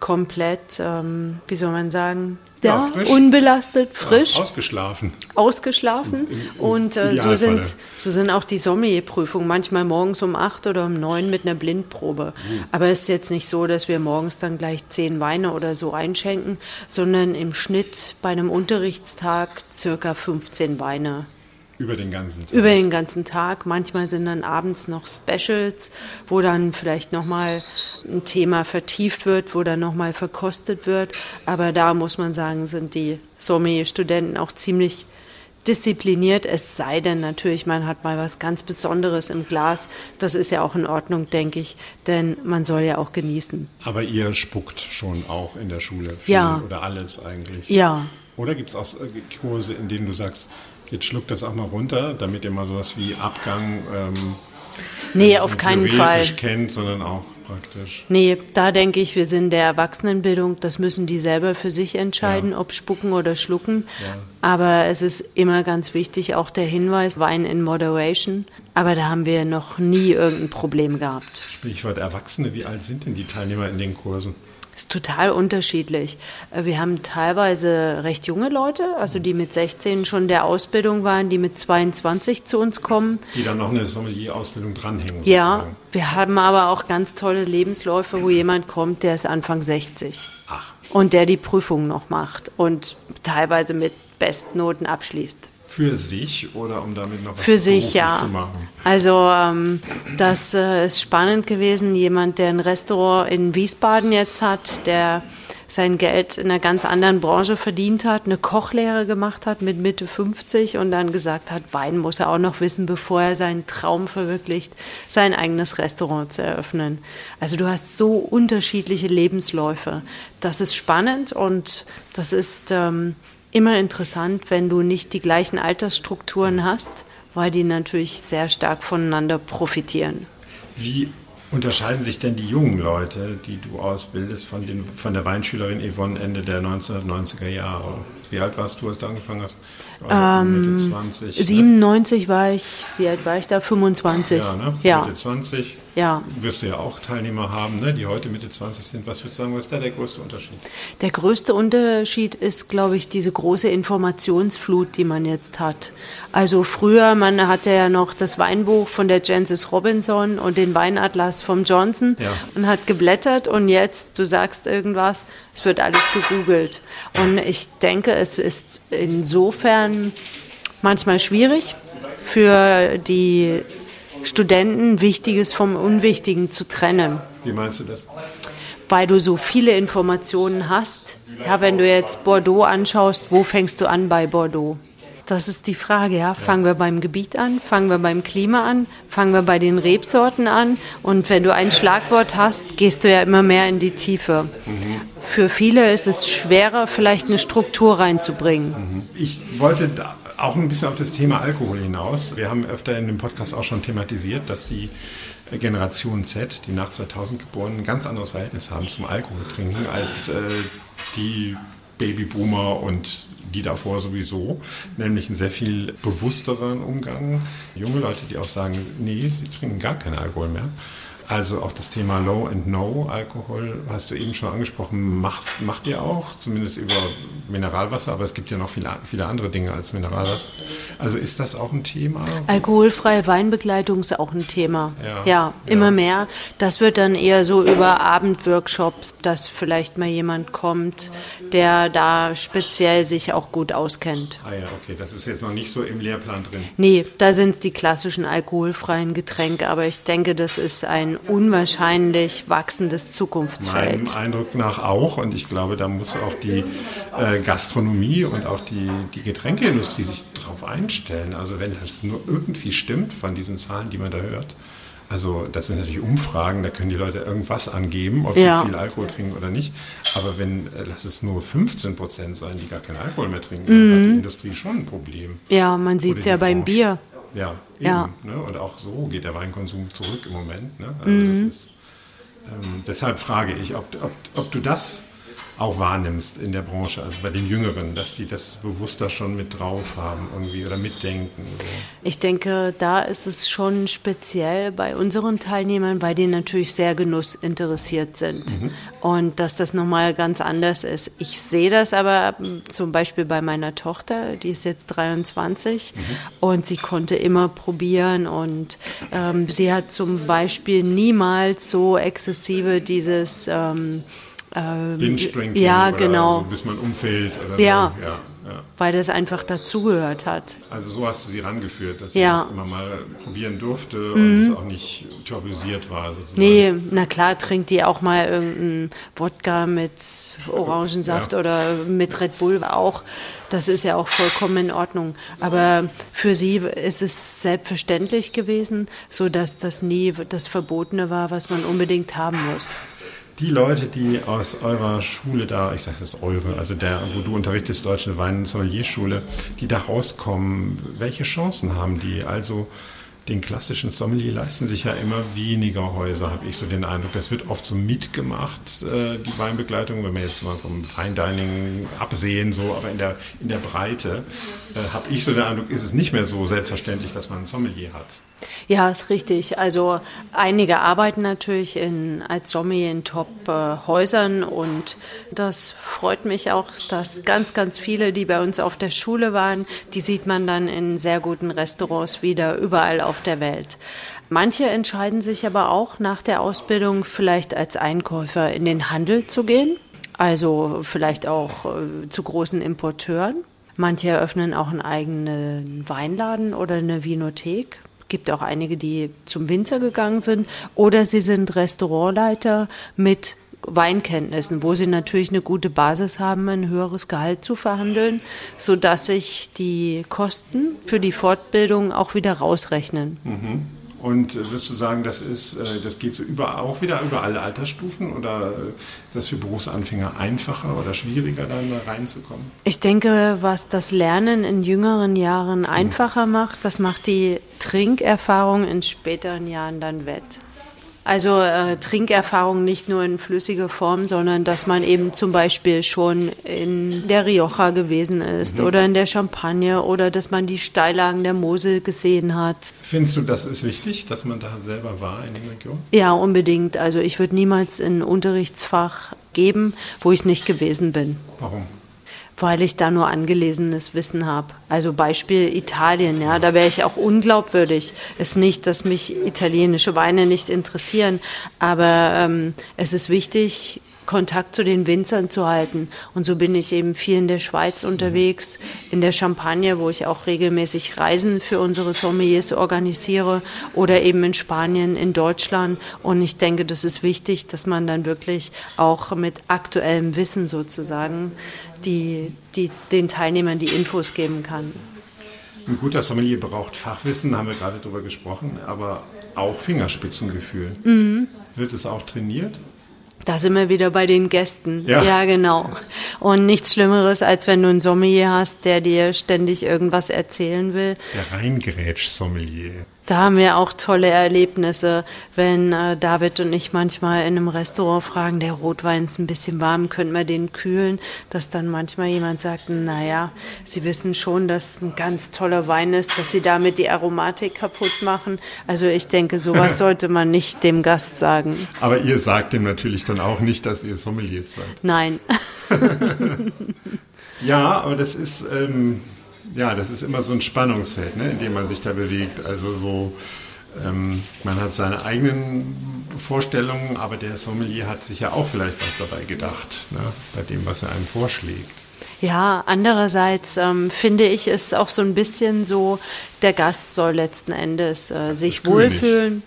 komplett, ähm, wie soll man sagen, ja, frisch. unbelastet, frisch. Ja, ausgeschlafen. Ausgeschlafen. Im, im, und äh, so, sind, so sind auch die Sommelierprüfungen. Manchmal morgens um acht oder um neun mit einer Blindprobe. Mhm. Aber es ist jetzt nicht so, dass wir morgens dann gleich zehn Weine oder so einschenken, sondern im Schnitt bei einem Unterrichtstag circa 15 Weine über den ganzen Tag. Über den ganzen Tag. Manchmal sind dann abends noch Specials, wo dann vielleicht nochmal ein Thema vertieft wird, wo dann nochmal verkostet wird. Aber da muss man sagen, sind die Sommelier-Studenten auch ziemlich diszipliniert, es sei denn natürlich, man hat mal was ganz Besonderes im Glas. Das ist ja auch in Ordnung, denke ich, denn man soll ja auch genießen. Aber ihr spuckt schon auch in der Schule viel ja. oder alles eigentlich? Ja. Oder gibt es auch Kurse, in denen du sagst, Jetzt schluckt das auch mal runter, damit ihr mal sowas wie Abgang ähm, nee, auf keinen Fall. kennt, sondern auch praktisch. Nee, da denke ich, wir sind der Erwachsenenbildung. Das müssen die selber für sich entscheiden, ja. ob spucken oder schlucken. Ja. Aber es ist immer ganz wichtig, auch der Hinweis, Wein in Moderation. Aber da haben wir noch nie irgendein Problem gehabt. Sprichwort Erwachsene, wie alt sind denn die Teilnehmer in den Kursen? Ist total unterschiedlich. Äh, wir haben teilweise recht junge Leute, also die mit 16 schon der Ausbildung waren, die mit 22 zu uns kommen. Die dann noch eine Sommelier-Ausbildung dranhängen. Ja, sozusagen. wir haben aber auch ganz tolle Lebensläufe, wo jemand kommt, der ist Anfang 60. Ach. Und der die Prüfung noch macht und teilweise mit Bestnoten abschließt. Für sich oder um damit noch was Für sich, ja. zu machen? Also ähm, das äh, ist spannend gewesen. Jemand, der ein Restaurant in Wiesbaden jetzt hat, der sein Geld in einer ganz anderen Branche verdient hat, eine Kochlehre gemacht hat mit Mitte 50 und dann gesagt hat, Wein muss er auch noch wissen, bevor er seinen Traum verwirklicht, sein eigenes Restaurant zu eröffnen. Also du hast so unterschiedliche Lebensläufe. Das ist spannend und das ist ähm, immer interessant, wenn du nicht die gleichen Altersstrukturen hast, weil die natürlich sehr stark voneinander profitieren. Wie unterscheiden sich denn die jungen Leute, die du ausbildest, von, den, von der Weinschülerin Yvonne Ende der 1990er Jahre? Wie alt warst du, als du angefangen hast? Ähm, Mitte 20? 97 ne? war ich, wie alt war ich da? 25. Ja, ne? ja. Mitte 20. Ja. Wirst du ja auch Teilnehmer haben, ne? die heute Mitte 20 sind. Was würdest du sagen, was ist da der größte Unterschied? Der größte Unterschied ist, glaube ich, diese große Informationsflut, die man jetzt hat. Also früher, man hatte ja noch das Weinbuch von der Jancis Robinson und den Weinatlas vom Johnson ja. und hat geblättert und jetzt, du sagst irgendwas, es wird alles gegoogelt. Und ich denke, es ist insofern manchmal schwierig für die Studenten Wichtiges vom Unwichtigen zu trennen. Wie meinst du das? Weil du so viele Informationen hast. Ja, wenn du jetzt Bordeaux anschaust, wo fängst du an bei Bordeaux? Das ist die Frage, ja. Fangen wir beim Gebiet an, fangen wir beim Klima an, fangen wir bei den Rebsorten an. Und wenn du ein Schlagwort hast, gehst du ja immer mehr in die Tiefe. Mhm. Für viele ist es schwerer, vielleicht eine Struktur reinzubringen. Mhm. Ich wollte da auch ein bisschen auf das Thema Alkohol hinaus. Wir haben öfter in dem Podcast auch schon thematisiert, dass die Generation Z, die nach 2000 geboren, ein ganz anderes Verhältnis haben zum Alkohol trinken als äh, die Babyboomer und die davor sowieso, nämlich einen sehr viel bewussteren Umgang. Junge Leute, die auch sagen, nee, sie trinken gar keinen Alkohol mehr. Also auch das Thema Low and No Alkohol hast du eben schon angesprochen, macht, macht ihr auch, zumindest über Mineralwasser, aber es gibt ja noch viele, viele andere Dinge als Mineralwasser. Also ist das auch ein Thema? Alkoholfreie Weinbegleitung ist auch ein Thema. Ja, ja immer ja. mehr. Das wird dann eher so über Abendworkshops, dass vielleicht mal jemand kommt, der da speziell sich auch gut auskennt. Ah ja, okay, das ist jetzt noch nicht so im Lehrplan drin. Nee, da sind es die klassischen alkoholfreien Getränke, aber ich denke, das ist ein ein unwahrscheinlich wachsendes Zukunftsfeld. Meinem Eindruck nach auch. Und ich glaube, da muss auch die äh, Gastronomie und auch die, die Getränkeindustrie sich darauf einstellen. Also wenn das nur irgendwie stimmt von diesen Zahlen, die man da hört, also das sind natürlich Umfragen, da können die Leute irgendwas angeben, ob ja. sie viel Alkohol trinken oder nicht. Aber wenn, äh, lass es nur 15 Prozent sein, die gar keinen Alkohol mehr trinken, mhm. dann hat die Industrie schon ein Problem. Ja, man sieht es ja beim Bier. Ja, eben, ja. Ne? Und auch so geht der Weinkonsum zurück im Moment. Ne? Also mhm. das ist, ähm, deshalb frage ich, ob, ob, ob du das auch wahrnimmst in der Branche, also bei den Jüngeren, dass die das bewusster schon mit drauf haben irgendwie oder mitdenken? So. Ich denke, da ist es schon speziell bei unseren Teilnehmern, bei denen natürlich sehr genussinteressiert sind mhm. und dass das nochmal ganz anders ist. Ich sehe das aber zum Beispiel bei meiner Tochter, die ist jetzt 23 mhm. und sie konnte immer probieren und ähm, sie hat zum Beispiel niemals so exzessive dieses ähm, ähm, Binge-Drinking ja, genau. So, bis man umfällt oder ja. so. Ja, ja. Weil das einfach dazugehört hat. Also so hast du sie rangeführt, dass sie ja. das immer mal probieren durfte mhm. und es auch nicht tabuisiert war sozusagen. Nee, na klar trinkt die auch mal irgendeinen Wodka mit Orangensaft ja. oder mit Red Bull auch. Das ist ja auch vollkommen in Ordnung. Aber für sie ist es selbstverständlich gewesen, so dass das nie das Verbotene war, was man unbedingt haben muss die Leute, die aus eurer Schule da, ich sage das eure, also der, wo du unterrichtest, Deutsche Wein- und Sommelierschule, die da rauskommen, welche Chancen haben die? Also den klassischen Sommelier leisten sich ja immer weniger Häuser, habe ich so den Eindruck. Das wird oft so mitgemacht, äh, die Weinbegleitung, wenn wir jetzt mal vom Fine Dining absehen, so, aber in der, in der Breite äh, habe ich so den Eindruck, ist es nicht mehr so selbstverständlich, dass man einen Sommelier hat. Ja, ist richtig. Also einige arbeiten natürlich in, als Sommelier in Top-Häusern und das freut mich auch, dass ganz, ganz viele, die bei uns auf der Schule waren, die sieht man dann in sehr guten Restaurants wieder überall auf der Welt. Manche entscheiden sich aber auch nach der Ausbildung vielleicht als Einkäufer in den Handel zu gehen, also vielleicht auch äh, zu großen Importeuren. Manche eröffnen auch einen eigenen Weinladen oder eine Vinothek gibt auch einige, die zum Winzer gegangen sind oder sie sind Restaurantleiter mit Weinkenntnissen, wo sie natürlich eine gute Basis haben, ein höheres Gehalt zu verhandeln, sodass sich die Kosten für die Fortbildung auch wieder rausrechnen. Mhm. Und würdest du sagen, das ist, äh, das geht so über, auch wieder über alle Altersstufen oder äh, ist das für Berufsanfänger einfacher oder schwieriger, da reinzukommen? Ich denke, was das Lernen in jüngeren Jahren hm. einfacher macht, das macht die Trinkerfahrung in späteren Jahren dann wett. Also äh, Trinkerfahrung nicht nur in flüssiger Form, sondern dass man eben zum Beispiel schon in der Rioja gewesen ist mhm. oder in der Champagne oder dass man die Steillagen der Mosel gesehen hat. Findest du, das ist wichtig, dass man da selber war in der Region? Ja, unbedingt. Also ich würde niemals ein Unterrichtsfach geben, wo ich nicht gewesen bin. Warum? Weil ich da nur angelesenes Wissen habe. Also Beispiel Italien, ja, da wäre ich auch unglaubwürdig. Es ist nicht, dass mich italienische Weine nicht interessieren, aber ähm, es ist wichtig, Kontakt zu den Winzern zu halten. Und so bin ich eben viel in der Schweiz unterwegs, in der Champagne, wo ich auch regelmäßig Reisen für unsere Sommeliers organisiere oder eben in Spanien, in Deutschland. Und ich denke, das ist wichtig, dass man dann wirklich auch mit aktuellem Wissen sozusagen die, die den Teilnehmern die Infos geben kann. Ein guter Sommelier braucht Fachwissen, haben wir gerade darüber gesprochen, aber auch Fingerspitzengefühl. Mhm. Wird es auch trainiert? Da sind wir wieder bei den Gästen. Ja. ja, genau. Und nichts Schlimmeres, als wenn du einen Sommelier hast, der dir ständig irgendwas erzählen will. Der Reingerätsch-Sommelier. Da haben wir auch tolle Erlebnisse, wenn äh, David und ich manchmal in einem Restaurant fragen, der Rotwein ist ein bisschen warm, könnten wir den kühlen? Dass dann manchmal jemand sagt, naja, Sie wissen schon, dass es ein ganz toller Wein ist, dass Sie damit die Aromatik kaputt machen. Also ich denke, sowas sollte man nicht dem Gast sagen. Aber ihr sagt dem natürlich dann auch nicht, dass ihr Sommeliers seid. Nein. ja, aber das ist... Ähm ja, das ist immer so ein Spannungsfeld, ne, in dem man sich da bewegt. Also so, ähm, man hat seine eigenen Vorstellungen, aber der Sommelier hat sich ja auch vielleicht was dabei gedacht, ne, bei dem, was er einem vorschlägt. Ja, andererseits ähm, finde ich es auch so ein bisschen so, der Gast soll letzten Endes äh, sich wohlfühlen.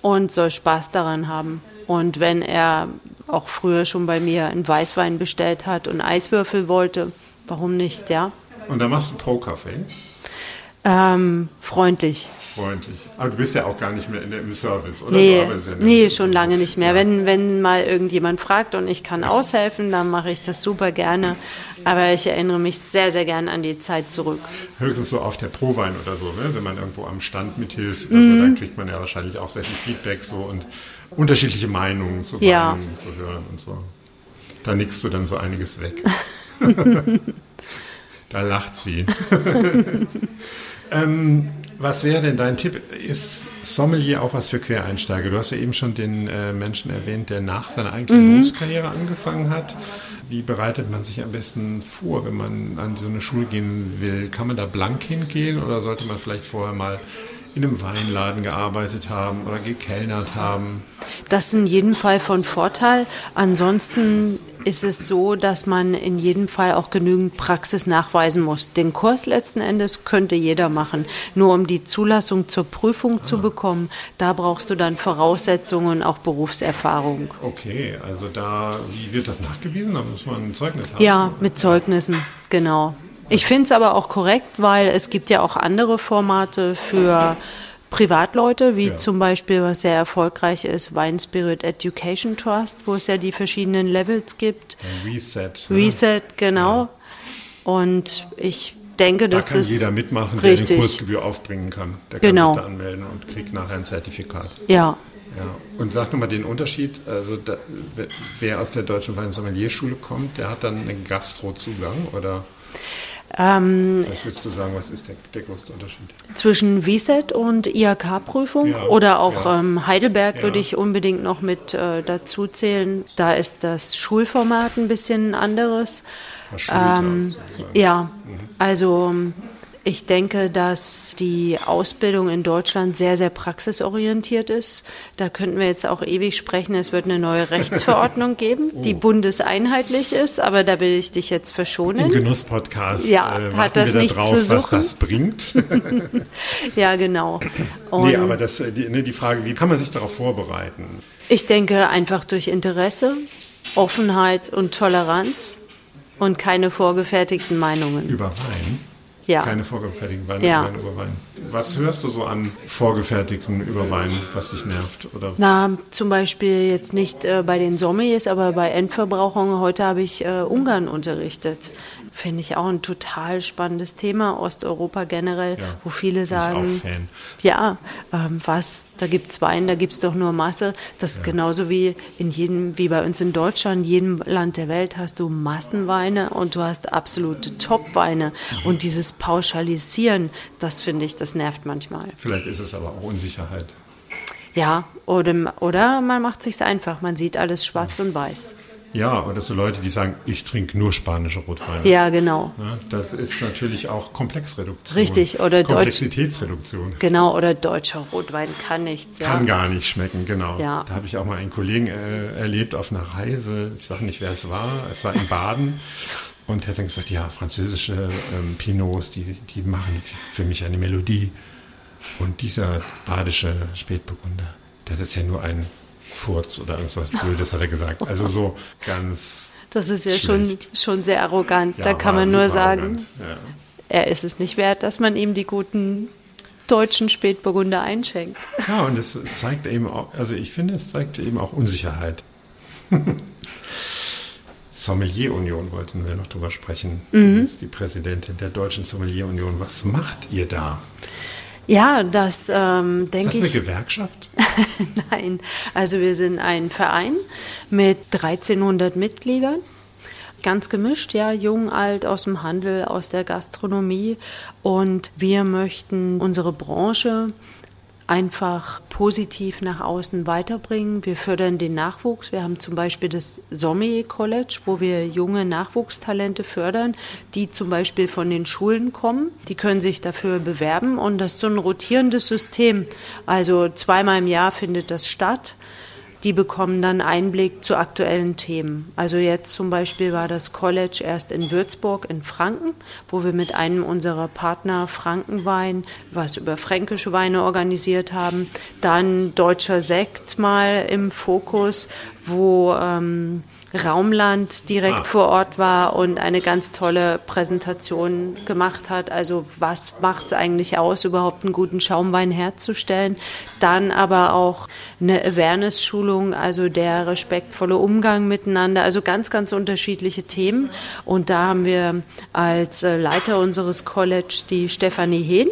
und soll Spaß daran haben. Und wenn er auch früher schon bei mir einen Weißwein bestellt hat und Eiswürfel wollte, warum nicht, ja? Und da machst du Pokerface? Ähm, freundlich. Freundlich. Aber du bist ja auch gar nicht mehr in der, im Service, oder? Nee, ja nee schon lange nicht mehr. Ja. Wenn, wenn mal irgendjemand fragt und ich kann aushelfen, dann mache ich das super gerne. Aber ich erinnere mich sehr, sehr gern an die Zeit zurück. Höchstens so auf der Prowein oder so, ne? wenn man irgendwo am Stand mithilft. Also mm. Da kriegt man ja wahrscheinlich auch sehr viel Feedback so und unterschiedliche Meinungen zu ja. Zu hören und so. Da nickst du dann so einiges weg. da lacht sie. ähm, was wäre denn dein Tipp? Ist Sommelier auch was für Quereinsteiger? Du hast ja eben schon den äh, Menschen erwähnt, der nach seiner eigentlichen mhm. Berufskarriere angefangen hat. Wie bereitet man sich am besten vor, wenn man an so eine Schule gehen will? Kann man da blank hingehen oder sollte man vielleicht vorher mal in einem Weinladen gearbeitet haben oder gekellnert haben? Das ist in jedem Fall von Vorteil. Ansonsten ist es so, dass man in jedem Fall auch genügend Praxis nachweisen muss. Den Kurs letzten Endes könnte jeder machen. Nur um die Zulassung zur Prüfung ah. zu bekommen, da brauchst du dann Voraussetzungen und auch Berufserfahrung. Okay, also da, wie wird das nachgewiesen? Da muss man ein Zeugnis haben? Ja, mit Zeugnissen, genau. Ich finde es aber auch korrekt, weil es gibt ja auch andere Formate für Privatleute, wie ja. zum Beispiel, was sehr erfolgreich ist, Wine Spirit Education Trust, wo es ja die verschiedenen Levels gibt. Reset. Reset, ne? genau. Ja. Und ich denke, da dass kann das jeder mitmachen, der richtig. eine Kursgebühr aufbringen kann. Der kann genau. sich da anmelden und kriegt nachher ein Zertifikat. Ja. Ja, und sag nochmal den Unterschied, also da, wer aus der Deutschen Wein Sommelierschule kommt, der hat dann einen Gastrozugang oder? Ähm, was würdest du sagen, was ist der, der größte Unterschied? Zwischen WSET und IHK-Prüfung ja, oder auch ja. ähm, Heidelberg ja. würde ich unbedingt noch mit äh, dazu zählen. Da ist das Schulformat ein bisschen anderes. Ähm, ja, mhm. also ich denke, dass die Ausbildung in Deutschland sehr, sehr praxisorientiert ist. Da könnten wir jetzt auch ewig sprechen. Es wird eine neue Rechtsverordnung geben, oh. die bundeseinheitlich ist, aber da will ich dich jetzt verschonen. Im Genuss-Podcast ja, äh, hat das wir nichts drauf, zu suchen. was das bringt. ja, genau. Und nee, aber das, äh, die, ne, die Frage, wie kann man sich darauf vorbereiten? Ich denke einfach durch Interesse, Offenheit und Toleranz und keine vorgefertigten Meinungen. Über Wein? Ja. Keine vorgefertigten Weine ja. Über Wein. Was hörst du so an vorgefertigten über Wein, was dich nervt? Oder? Na, zum Beispiel jetzt nicht äh, bei den Sommeliers, aber bei Endverbrauchern. Heute habe ich äh, Ungarn unterrichtet. Finde ich auch ein total spannendes Thema, Osteuropa generell, ja, wo viele sagen, ja, ähm, was, da gibt es Wein, da gibt es doch nur Masse. Das ist genauso wie in jedem, wie bei uns in Deutschland, in jedem Land der Welt hast du Massenweine und du hast absolute Top-Weine. Und dieses Pauschalisieren, das finde ich, das nervt manchmal. Vielleicht ist es aber auch Unsicherheit. Ja, oder, oder man macht sich einfach, man sieht alles schwarz und weiß. Ja, oder so Leute, die sagen, ich trinke nur spanische Rotweine. Ja, genau. Ja, das ist natürlich auch Komplexreduktion. Richtig, oder Komplexitätsreduktion. Genau, oder deutscher Rotwein kann nichts. Ja. Kann gar nicht schmecken, genau. Ja. Da habe ich auch mal einen Kollegen äh, erlebt auf einer Reise. Ich sage nicht, wer es war. Es war in Baden. Und er hat dann gesagt, ja, französische ähm, Pinots, die, die machen für mich eine Melodie. Und dieser badische Spätburgunder, das ist ja nur ein Furz oder irgendwas Blödes, hat er gesagt. Also so ganz. Das ist ja schon, schon sehr arrogant. Ja, da kann man nur sagen, ja. er ist es nicht wert, dass man ihm die guten deutschen Spätburgunder einschenkt. Ja, und es zeigt eben auch, also ich finde, es zeigt eben auch Unsicherheit. Sommelier-Union wollten wir noch drüber sprechen. Mhm. Die Präsidentin der Deutschen Sommelier-Union. Was macht ihr da? Ja, das ähm, denke ich. Ist das eine Gewerkschaft? Nein, also wir sind ein Verein mit 1300 Mitgliedern. Ganz gemischt, ja, jung, alt, aus dem Handel, aus der Gastronomie. Und wir möchten unsere Branche einfach positiv nach außen weiterbringen. Wir fördern den Nachwuchs. Wir haben zum Beispiel das Sommelier College, wo wir junge Nachwuchstalente fördern, die zum Beispiel von den Schulen kommen. Die können sich dafür bewerben und das ist so ein rotierendes System. Also zweimal im Jahr findet das statt. Die bekommen dann Einblick zu aktuellen Themen. Also jetzt zum Beispiel war das College erst in Würzburg in Franken, wo wir mit einem unserer Partner Frankenwein was über fränkische Weine organisiert haben. Dann deutscher Sekt mal im Fokus, wo ähm, Raumland direkt ah. vor Ort war und eine ganz tolle Präsentation gemacht hat. Also was macht es eigentlich aus, überhaupt einen guten Schaumwein herzustellen? Dann aber auch eine Awareness-Schulung, also der respektvolle Umgang miteinander. Also ganz, ganz unterschiedliche Themen. Und da haben wir als Leiter unseres College die Stefanie Hehn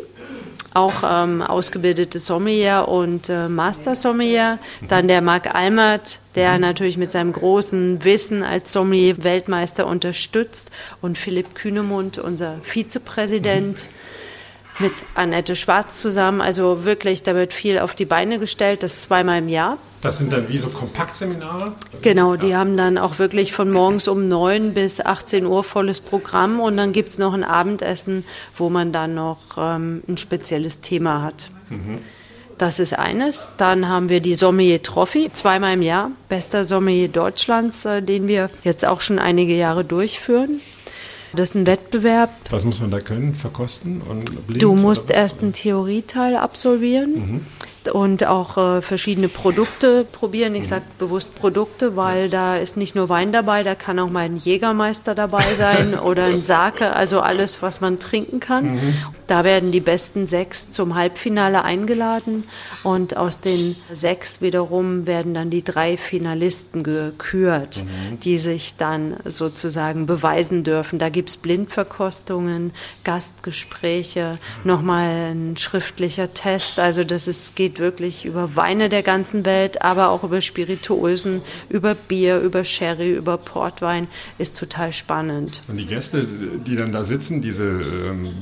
auch ähm, ausgebildete Sommelier und äh, Master Sommelier. Dann der Marc Almert, der mhm. natürlich mit seinem großen Wissen als Sommelier Weltmeister unterstützt. Und Philipp Kühnemund, unser Vizepräsident. Mhm mit Annette Schwarz zusammen. Also wirklich, da wird viel auf die Beine gestellt, das zweimal im Jahr. Das sind dann wie so Kompaktseminare? Genau, die ja. haben dann auch wirklich von morgens um 9 bis 18 Uhr volles Programm und dann gibt es noch ein Abendessen, wo man dann noch ähm, ein spezielles Thema hat. Mhm. Das ist eines. Dann haben wir die Sommelier Trophy, zweimal im Jahr. Bester Sommelier Deutschlands, äh, den wir jetzt auch schon einige Jahre durchführen. Das ist ein Wettbewerb. Was muss man da können? Verkosten? Und du musst erst einen Theorieteil absolvieren. Mhm und auch äh, verschiedene Produkte probieren. Ich sage bewusst Produkte, weil da ist nicht nur Wein dabei, da kann auch mal ein Jägermeister dabei sein oder ein Sake, also alles, was man trinken kann. Mhm. Da werden die besten sechs zum Halbfinale eingeladen und aus den sechs wiederum werden dann die drei Finalisten gekürt, mhm. die sich dann sozusagen beweisen dürfen. Da gibt es Blindverkostungen, Gastgespräche, nochmal ein schriftlicher Test. Also das ist, geht wirklich über Weine der ganzen Welt, aber auch über Spirituosen, über Bier, über Sherry, über Portwein, ist total spannend. Und die Gäste, die dann da sitzen, diese ähm,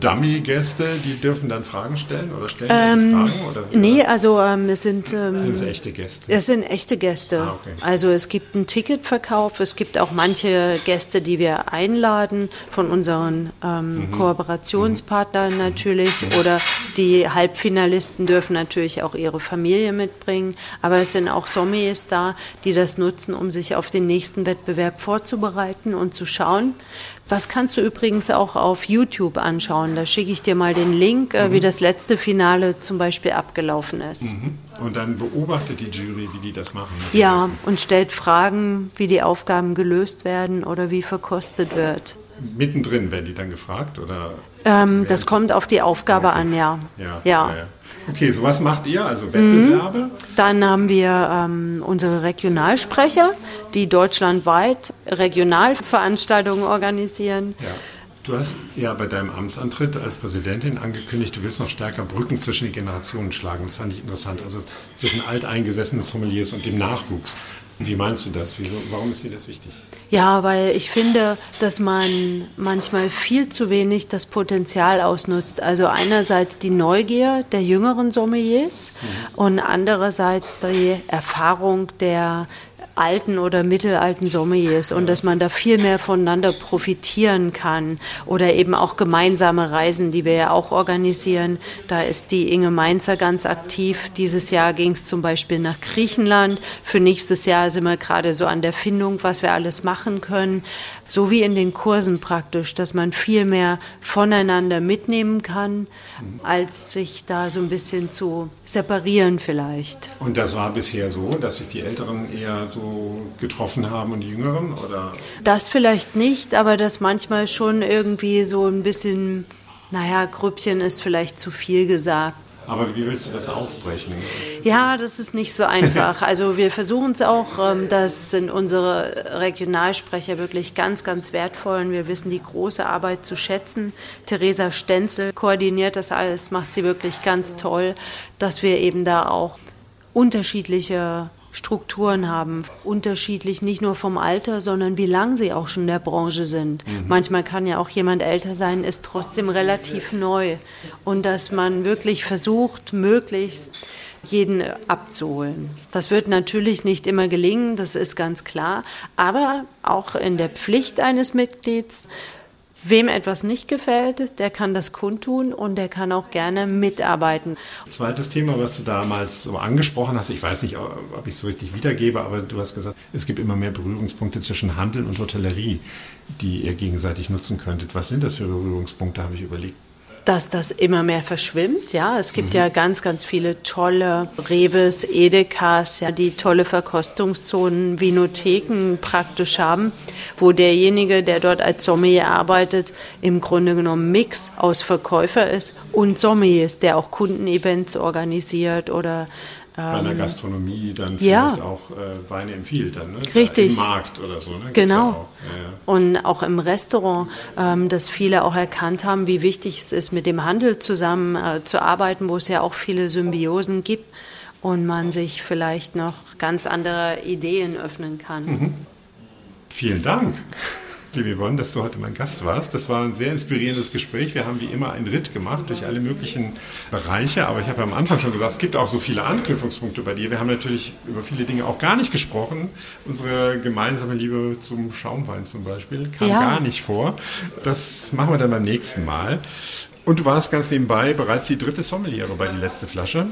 Dummy-Gäste, die dürfen dann Fragen stellen oder stellen ähm, Fragen? Oder nee, also ähm, es sind... Ähm, sind es echte Gäste? Es sind echte Gäste. Ah, okay. Also es gibt einen Ticketverkauf, es gibt auch manche Gäste, die wir einladen von unseren ähm, mhm. Kooperationspartnern mhm. natürlich mhm. oder die Halbfinalisten dürfen natürlich auch ihre Familie mitbringen, aber es sind auch Sommeliers da, die das nutzen, um sich auf den nächsten Wettbewerb vorzubereiten und zu schauen, das kannst du übrigens auch auf YouTube anschauen. Da schicke ich dir mal den Link, mhm. wie das letzte Finale zum Beispiel abgelaufen ist. Mhm. Und dann beobachtet die Jury, wie die das machen. Ja, und stellt Fragen, wie die Aufgaben gelöst werden oder wie verkostet wird. Mittendrin werden die dann gefragt? Oder ähm, das kommt auf die Aufgabe okay. an, ja. Ja, ja. ja. Okay, so was macht ihr? Also Wettbewerbe? Mhm. Dann haben wir ähm, unsere Regionalsprecher, die deutschlandweit Regionalveranstaltungen organisieren. Ja. Du hast ja bei deinem Amtsantritt als Präsidentin angekündigt, du willst noch stärker Brücken zwischen den Generationen schlagen. Das fand ich interessant. Also zwischen alteingesessenen Sommeliers und dem Nachwuchs. Wie meinst du das? Wieso, warum ist dir das wichtig? Ja, weil ich finde, dass man manchmal viel zu wenig das Potenzial ausnutzt. Also einerseits die Neugier der jüngeren Sommeliers mhm. und andererseits die Erfahrung der alten oder mittelalten Sommeliers und dass man da viel mehr voneinander profitieren kann oder eben auch gemeinsame Reisen, die wir ja auch organisieren. Da ist die Inge Mainzer ganz aktiv. Dieses Jahr ging es zum Beispiel nach Griechenland. Für nächstes Jahr sind wir gerade so an der Findung, was wir alles machen können. So wie in den Kursen praktisch, dass man viel mehr voneinander mitnehmen kann, als sich da so ein bisschen zu separieren vielleicht. Und das war bisher so, dass sich die Älteren eher so getroffen haben und die Jüngeren, oder? Das vielleicht nicht, aber das manchmal schon irgendwie so ein bisschen, naja, Grüppchen ist vielleicht zu viel gesagt. Aber wie willst du das aufbrechen? Ja, das ist nicht so einfach. Also wir versuchen es auch. Ähm, das sind unsere Regionalsprecher wirklich ganz, ganz wertvoll. Und wir wissen die große Arbeit zu schätzen. Theresa Stenzel koordiniert das alles, macht sie wirklich ganz toll, dass wir eben da auch unterschiedliche Strukturen haben. Unterschiedlich nicht nur vom Alter, sondern wie lang sie auch schon in der Branche sind. Mhm. Manchmal kann ja auch jemand älter sein, ist trotzdem relativ neu. Und dass man wirklich versucht, möglichst jeden abzuholen. Das wird natürlich nicht immer gelingen, das ist ganz klar. Aber auch in der Pflicht eines Mitglieds Wem etwas nicht gefällt, der kann das kundtun und der kann auch gerne mitarbeiten. Zweites Thema, was du damals so angesprochen hast, ich weiß nicht, ob ich es richtig wiedergebe, aber du hast gesagt, es gibt immer mehr Berührungspunkte zwischen Handel und Hotellerie, die ihr gegenseitig nutzen könntet. Was sind das für Berührungspunkte, habe ich überlegt dass das immer mehr verschwimmt. Ja, es gibt mhm. ja ganz, ganz viele tolle Reves, Edekas, ja, die tolle Verkostungszonen, Vinotheken praktisch haben, wo derjenige, der dort als Sommelier arbeitet, im Grunde genommen Mix aus Verkäufer ist und Sommeliers, der auch Kundenevents organisiert oder bei einer ähm, Gastronomie dann vielleicht ja. auch äh, Weine empfiehlt dann, ne? Richtig. Im Markt oder so, ne? genau. Ja auch. Ja, Und auch im Restaurant, ähm, dass viele auch erkannt haben, wie wichtig es ist, mit dem Handel zusammen äh, zu arbeiten, wo es ja auch viele Symbiosen gibt und man sich vielleicht noch ganz andere Ideen öffnen kann. Mhm. Vielen Dank liebe Yvonne, dass du heute mein Gast warst. Das war ein sehr inspirierendes Gespräch. Wir haben wie immer einen Ritt gemacht durch alle möglichen Bereiche, aber ich habe ja am Anfang schon gesagt, es gibt auch so viele Anknüpfungspunkte bei dir. Wir haben natürlich über viele Dinge auch gar nicht gesprochen. Unsere gemeinsame Liebe zum Schaumwein zum Beispiel kam ja. gar nicht vor. Das machen wir dann beim nächsten Mal. Und du warst ganz nebenbei bereits die dritte Sommeliere bei Die Letzte Flasche,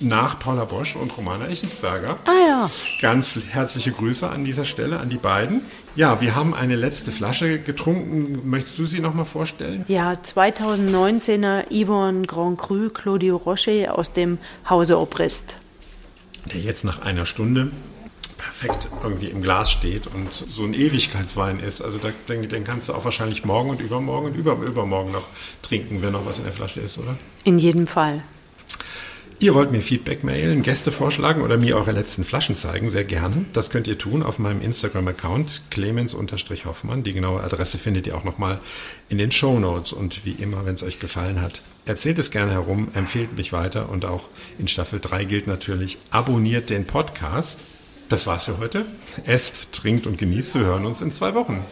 nach Paula Bosch und Romana Echensberger. Ah ja. Ganz herzliche Grüße an dieser Stelle an die beiden. Ja, wir haben eine letzte Flasche getrunken. Möchtest du sie nochmal vorstellen? Ja, 2019er Yvonne Grand Cru Claudio Rocher aus dem Hause Obrist. Der jetzt nach einer Stunde perfekt irgendwie im Glas steht und so ein Ewigkeitswein ist. Also da, den, den kannst du auch wahrscheinlich morgen und übermorgen und über, übermorgen noch trinken, wenn noch was in der Flasche ist, oder? In jedem Fall. Ihr wollt mir Feedback mailen, Gäste vorschlagen oder mir eure letzten Flaschen zeigen, sehr gerne. Das könnt ihr tun auf meinem Instagram-Account clemens-hoffmann. Die genaue Adresse findet ihr auch nochmal in den Show Notes. Und wie immer, wenn es euch gefallen hat, erzählt es gerne herum, empfehlt mich weiter und auch in Staffel 3 gilt natürlich, abonniert den Podcast. Das war's für heute. Esst, trinkt und genießt. Wir hören uns in zwei Wochen.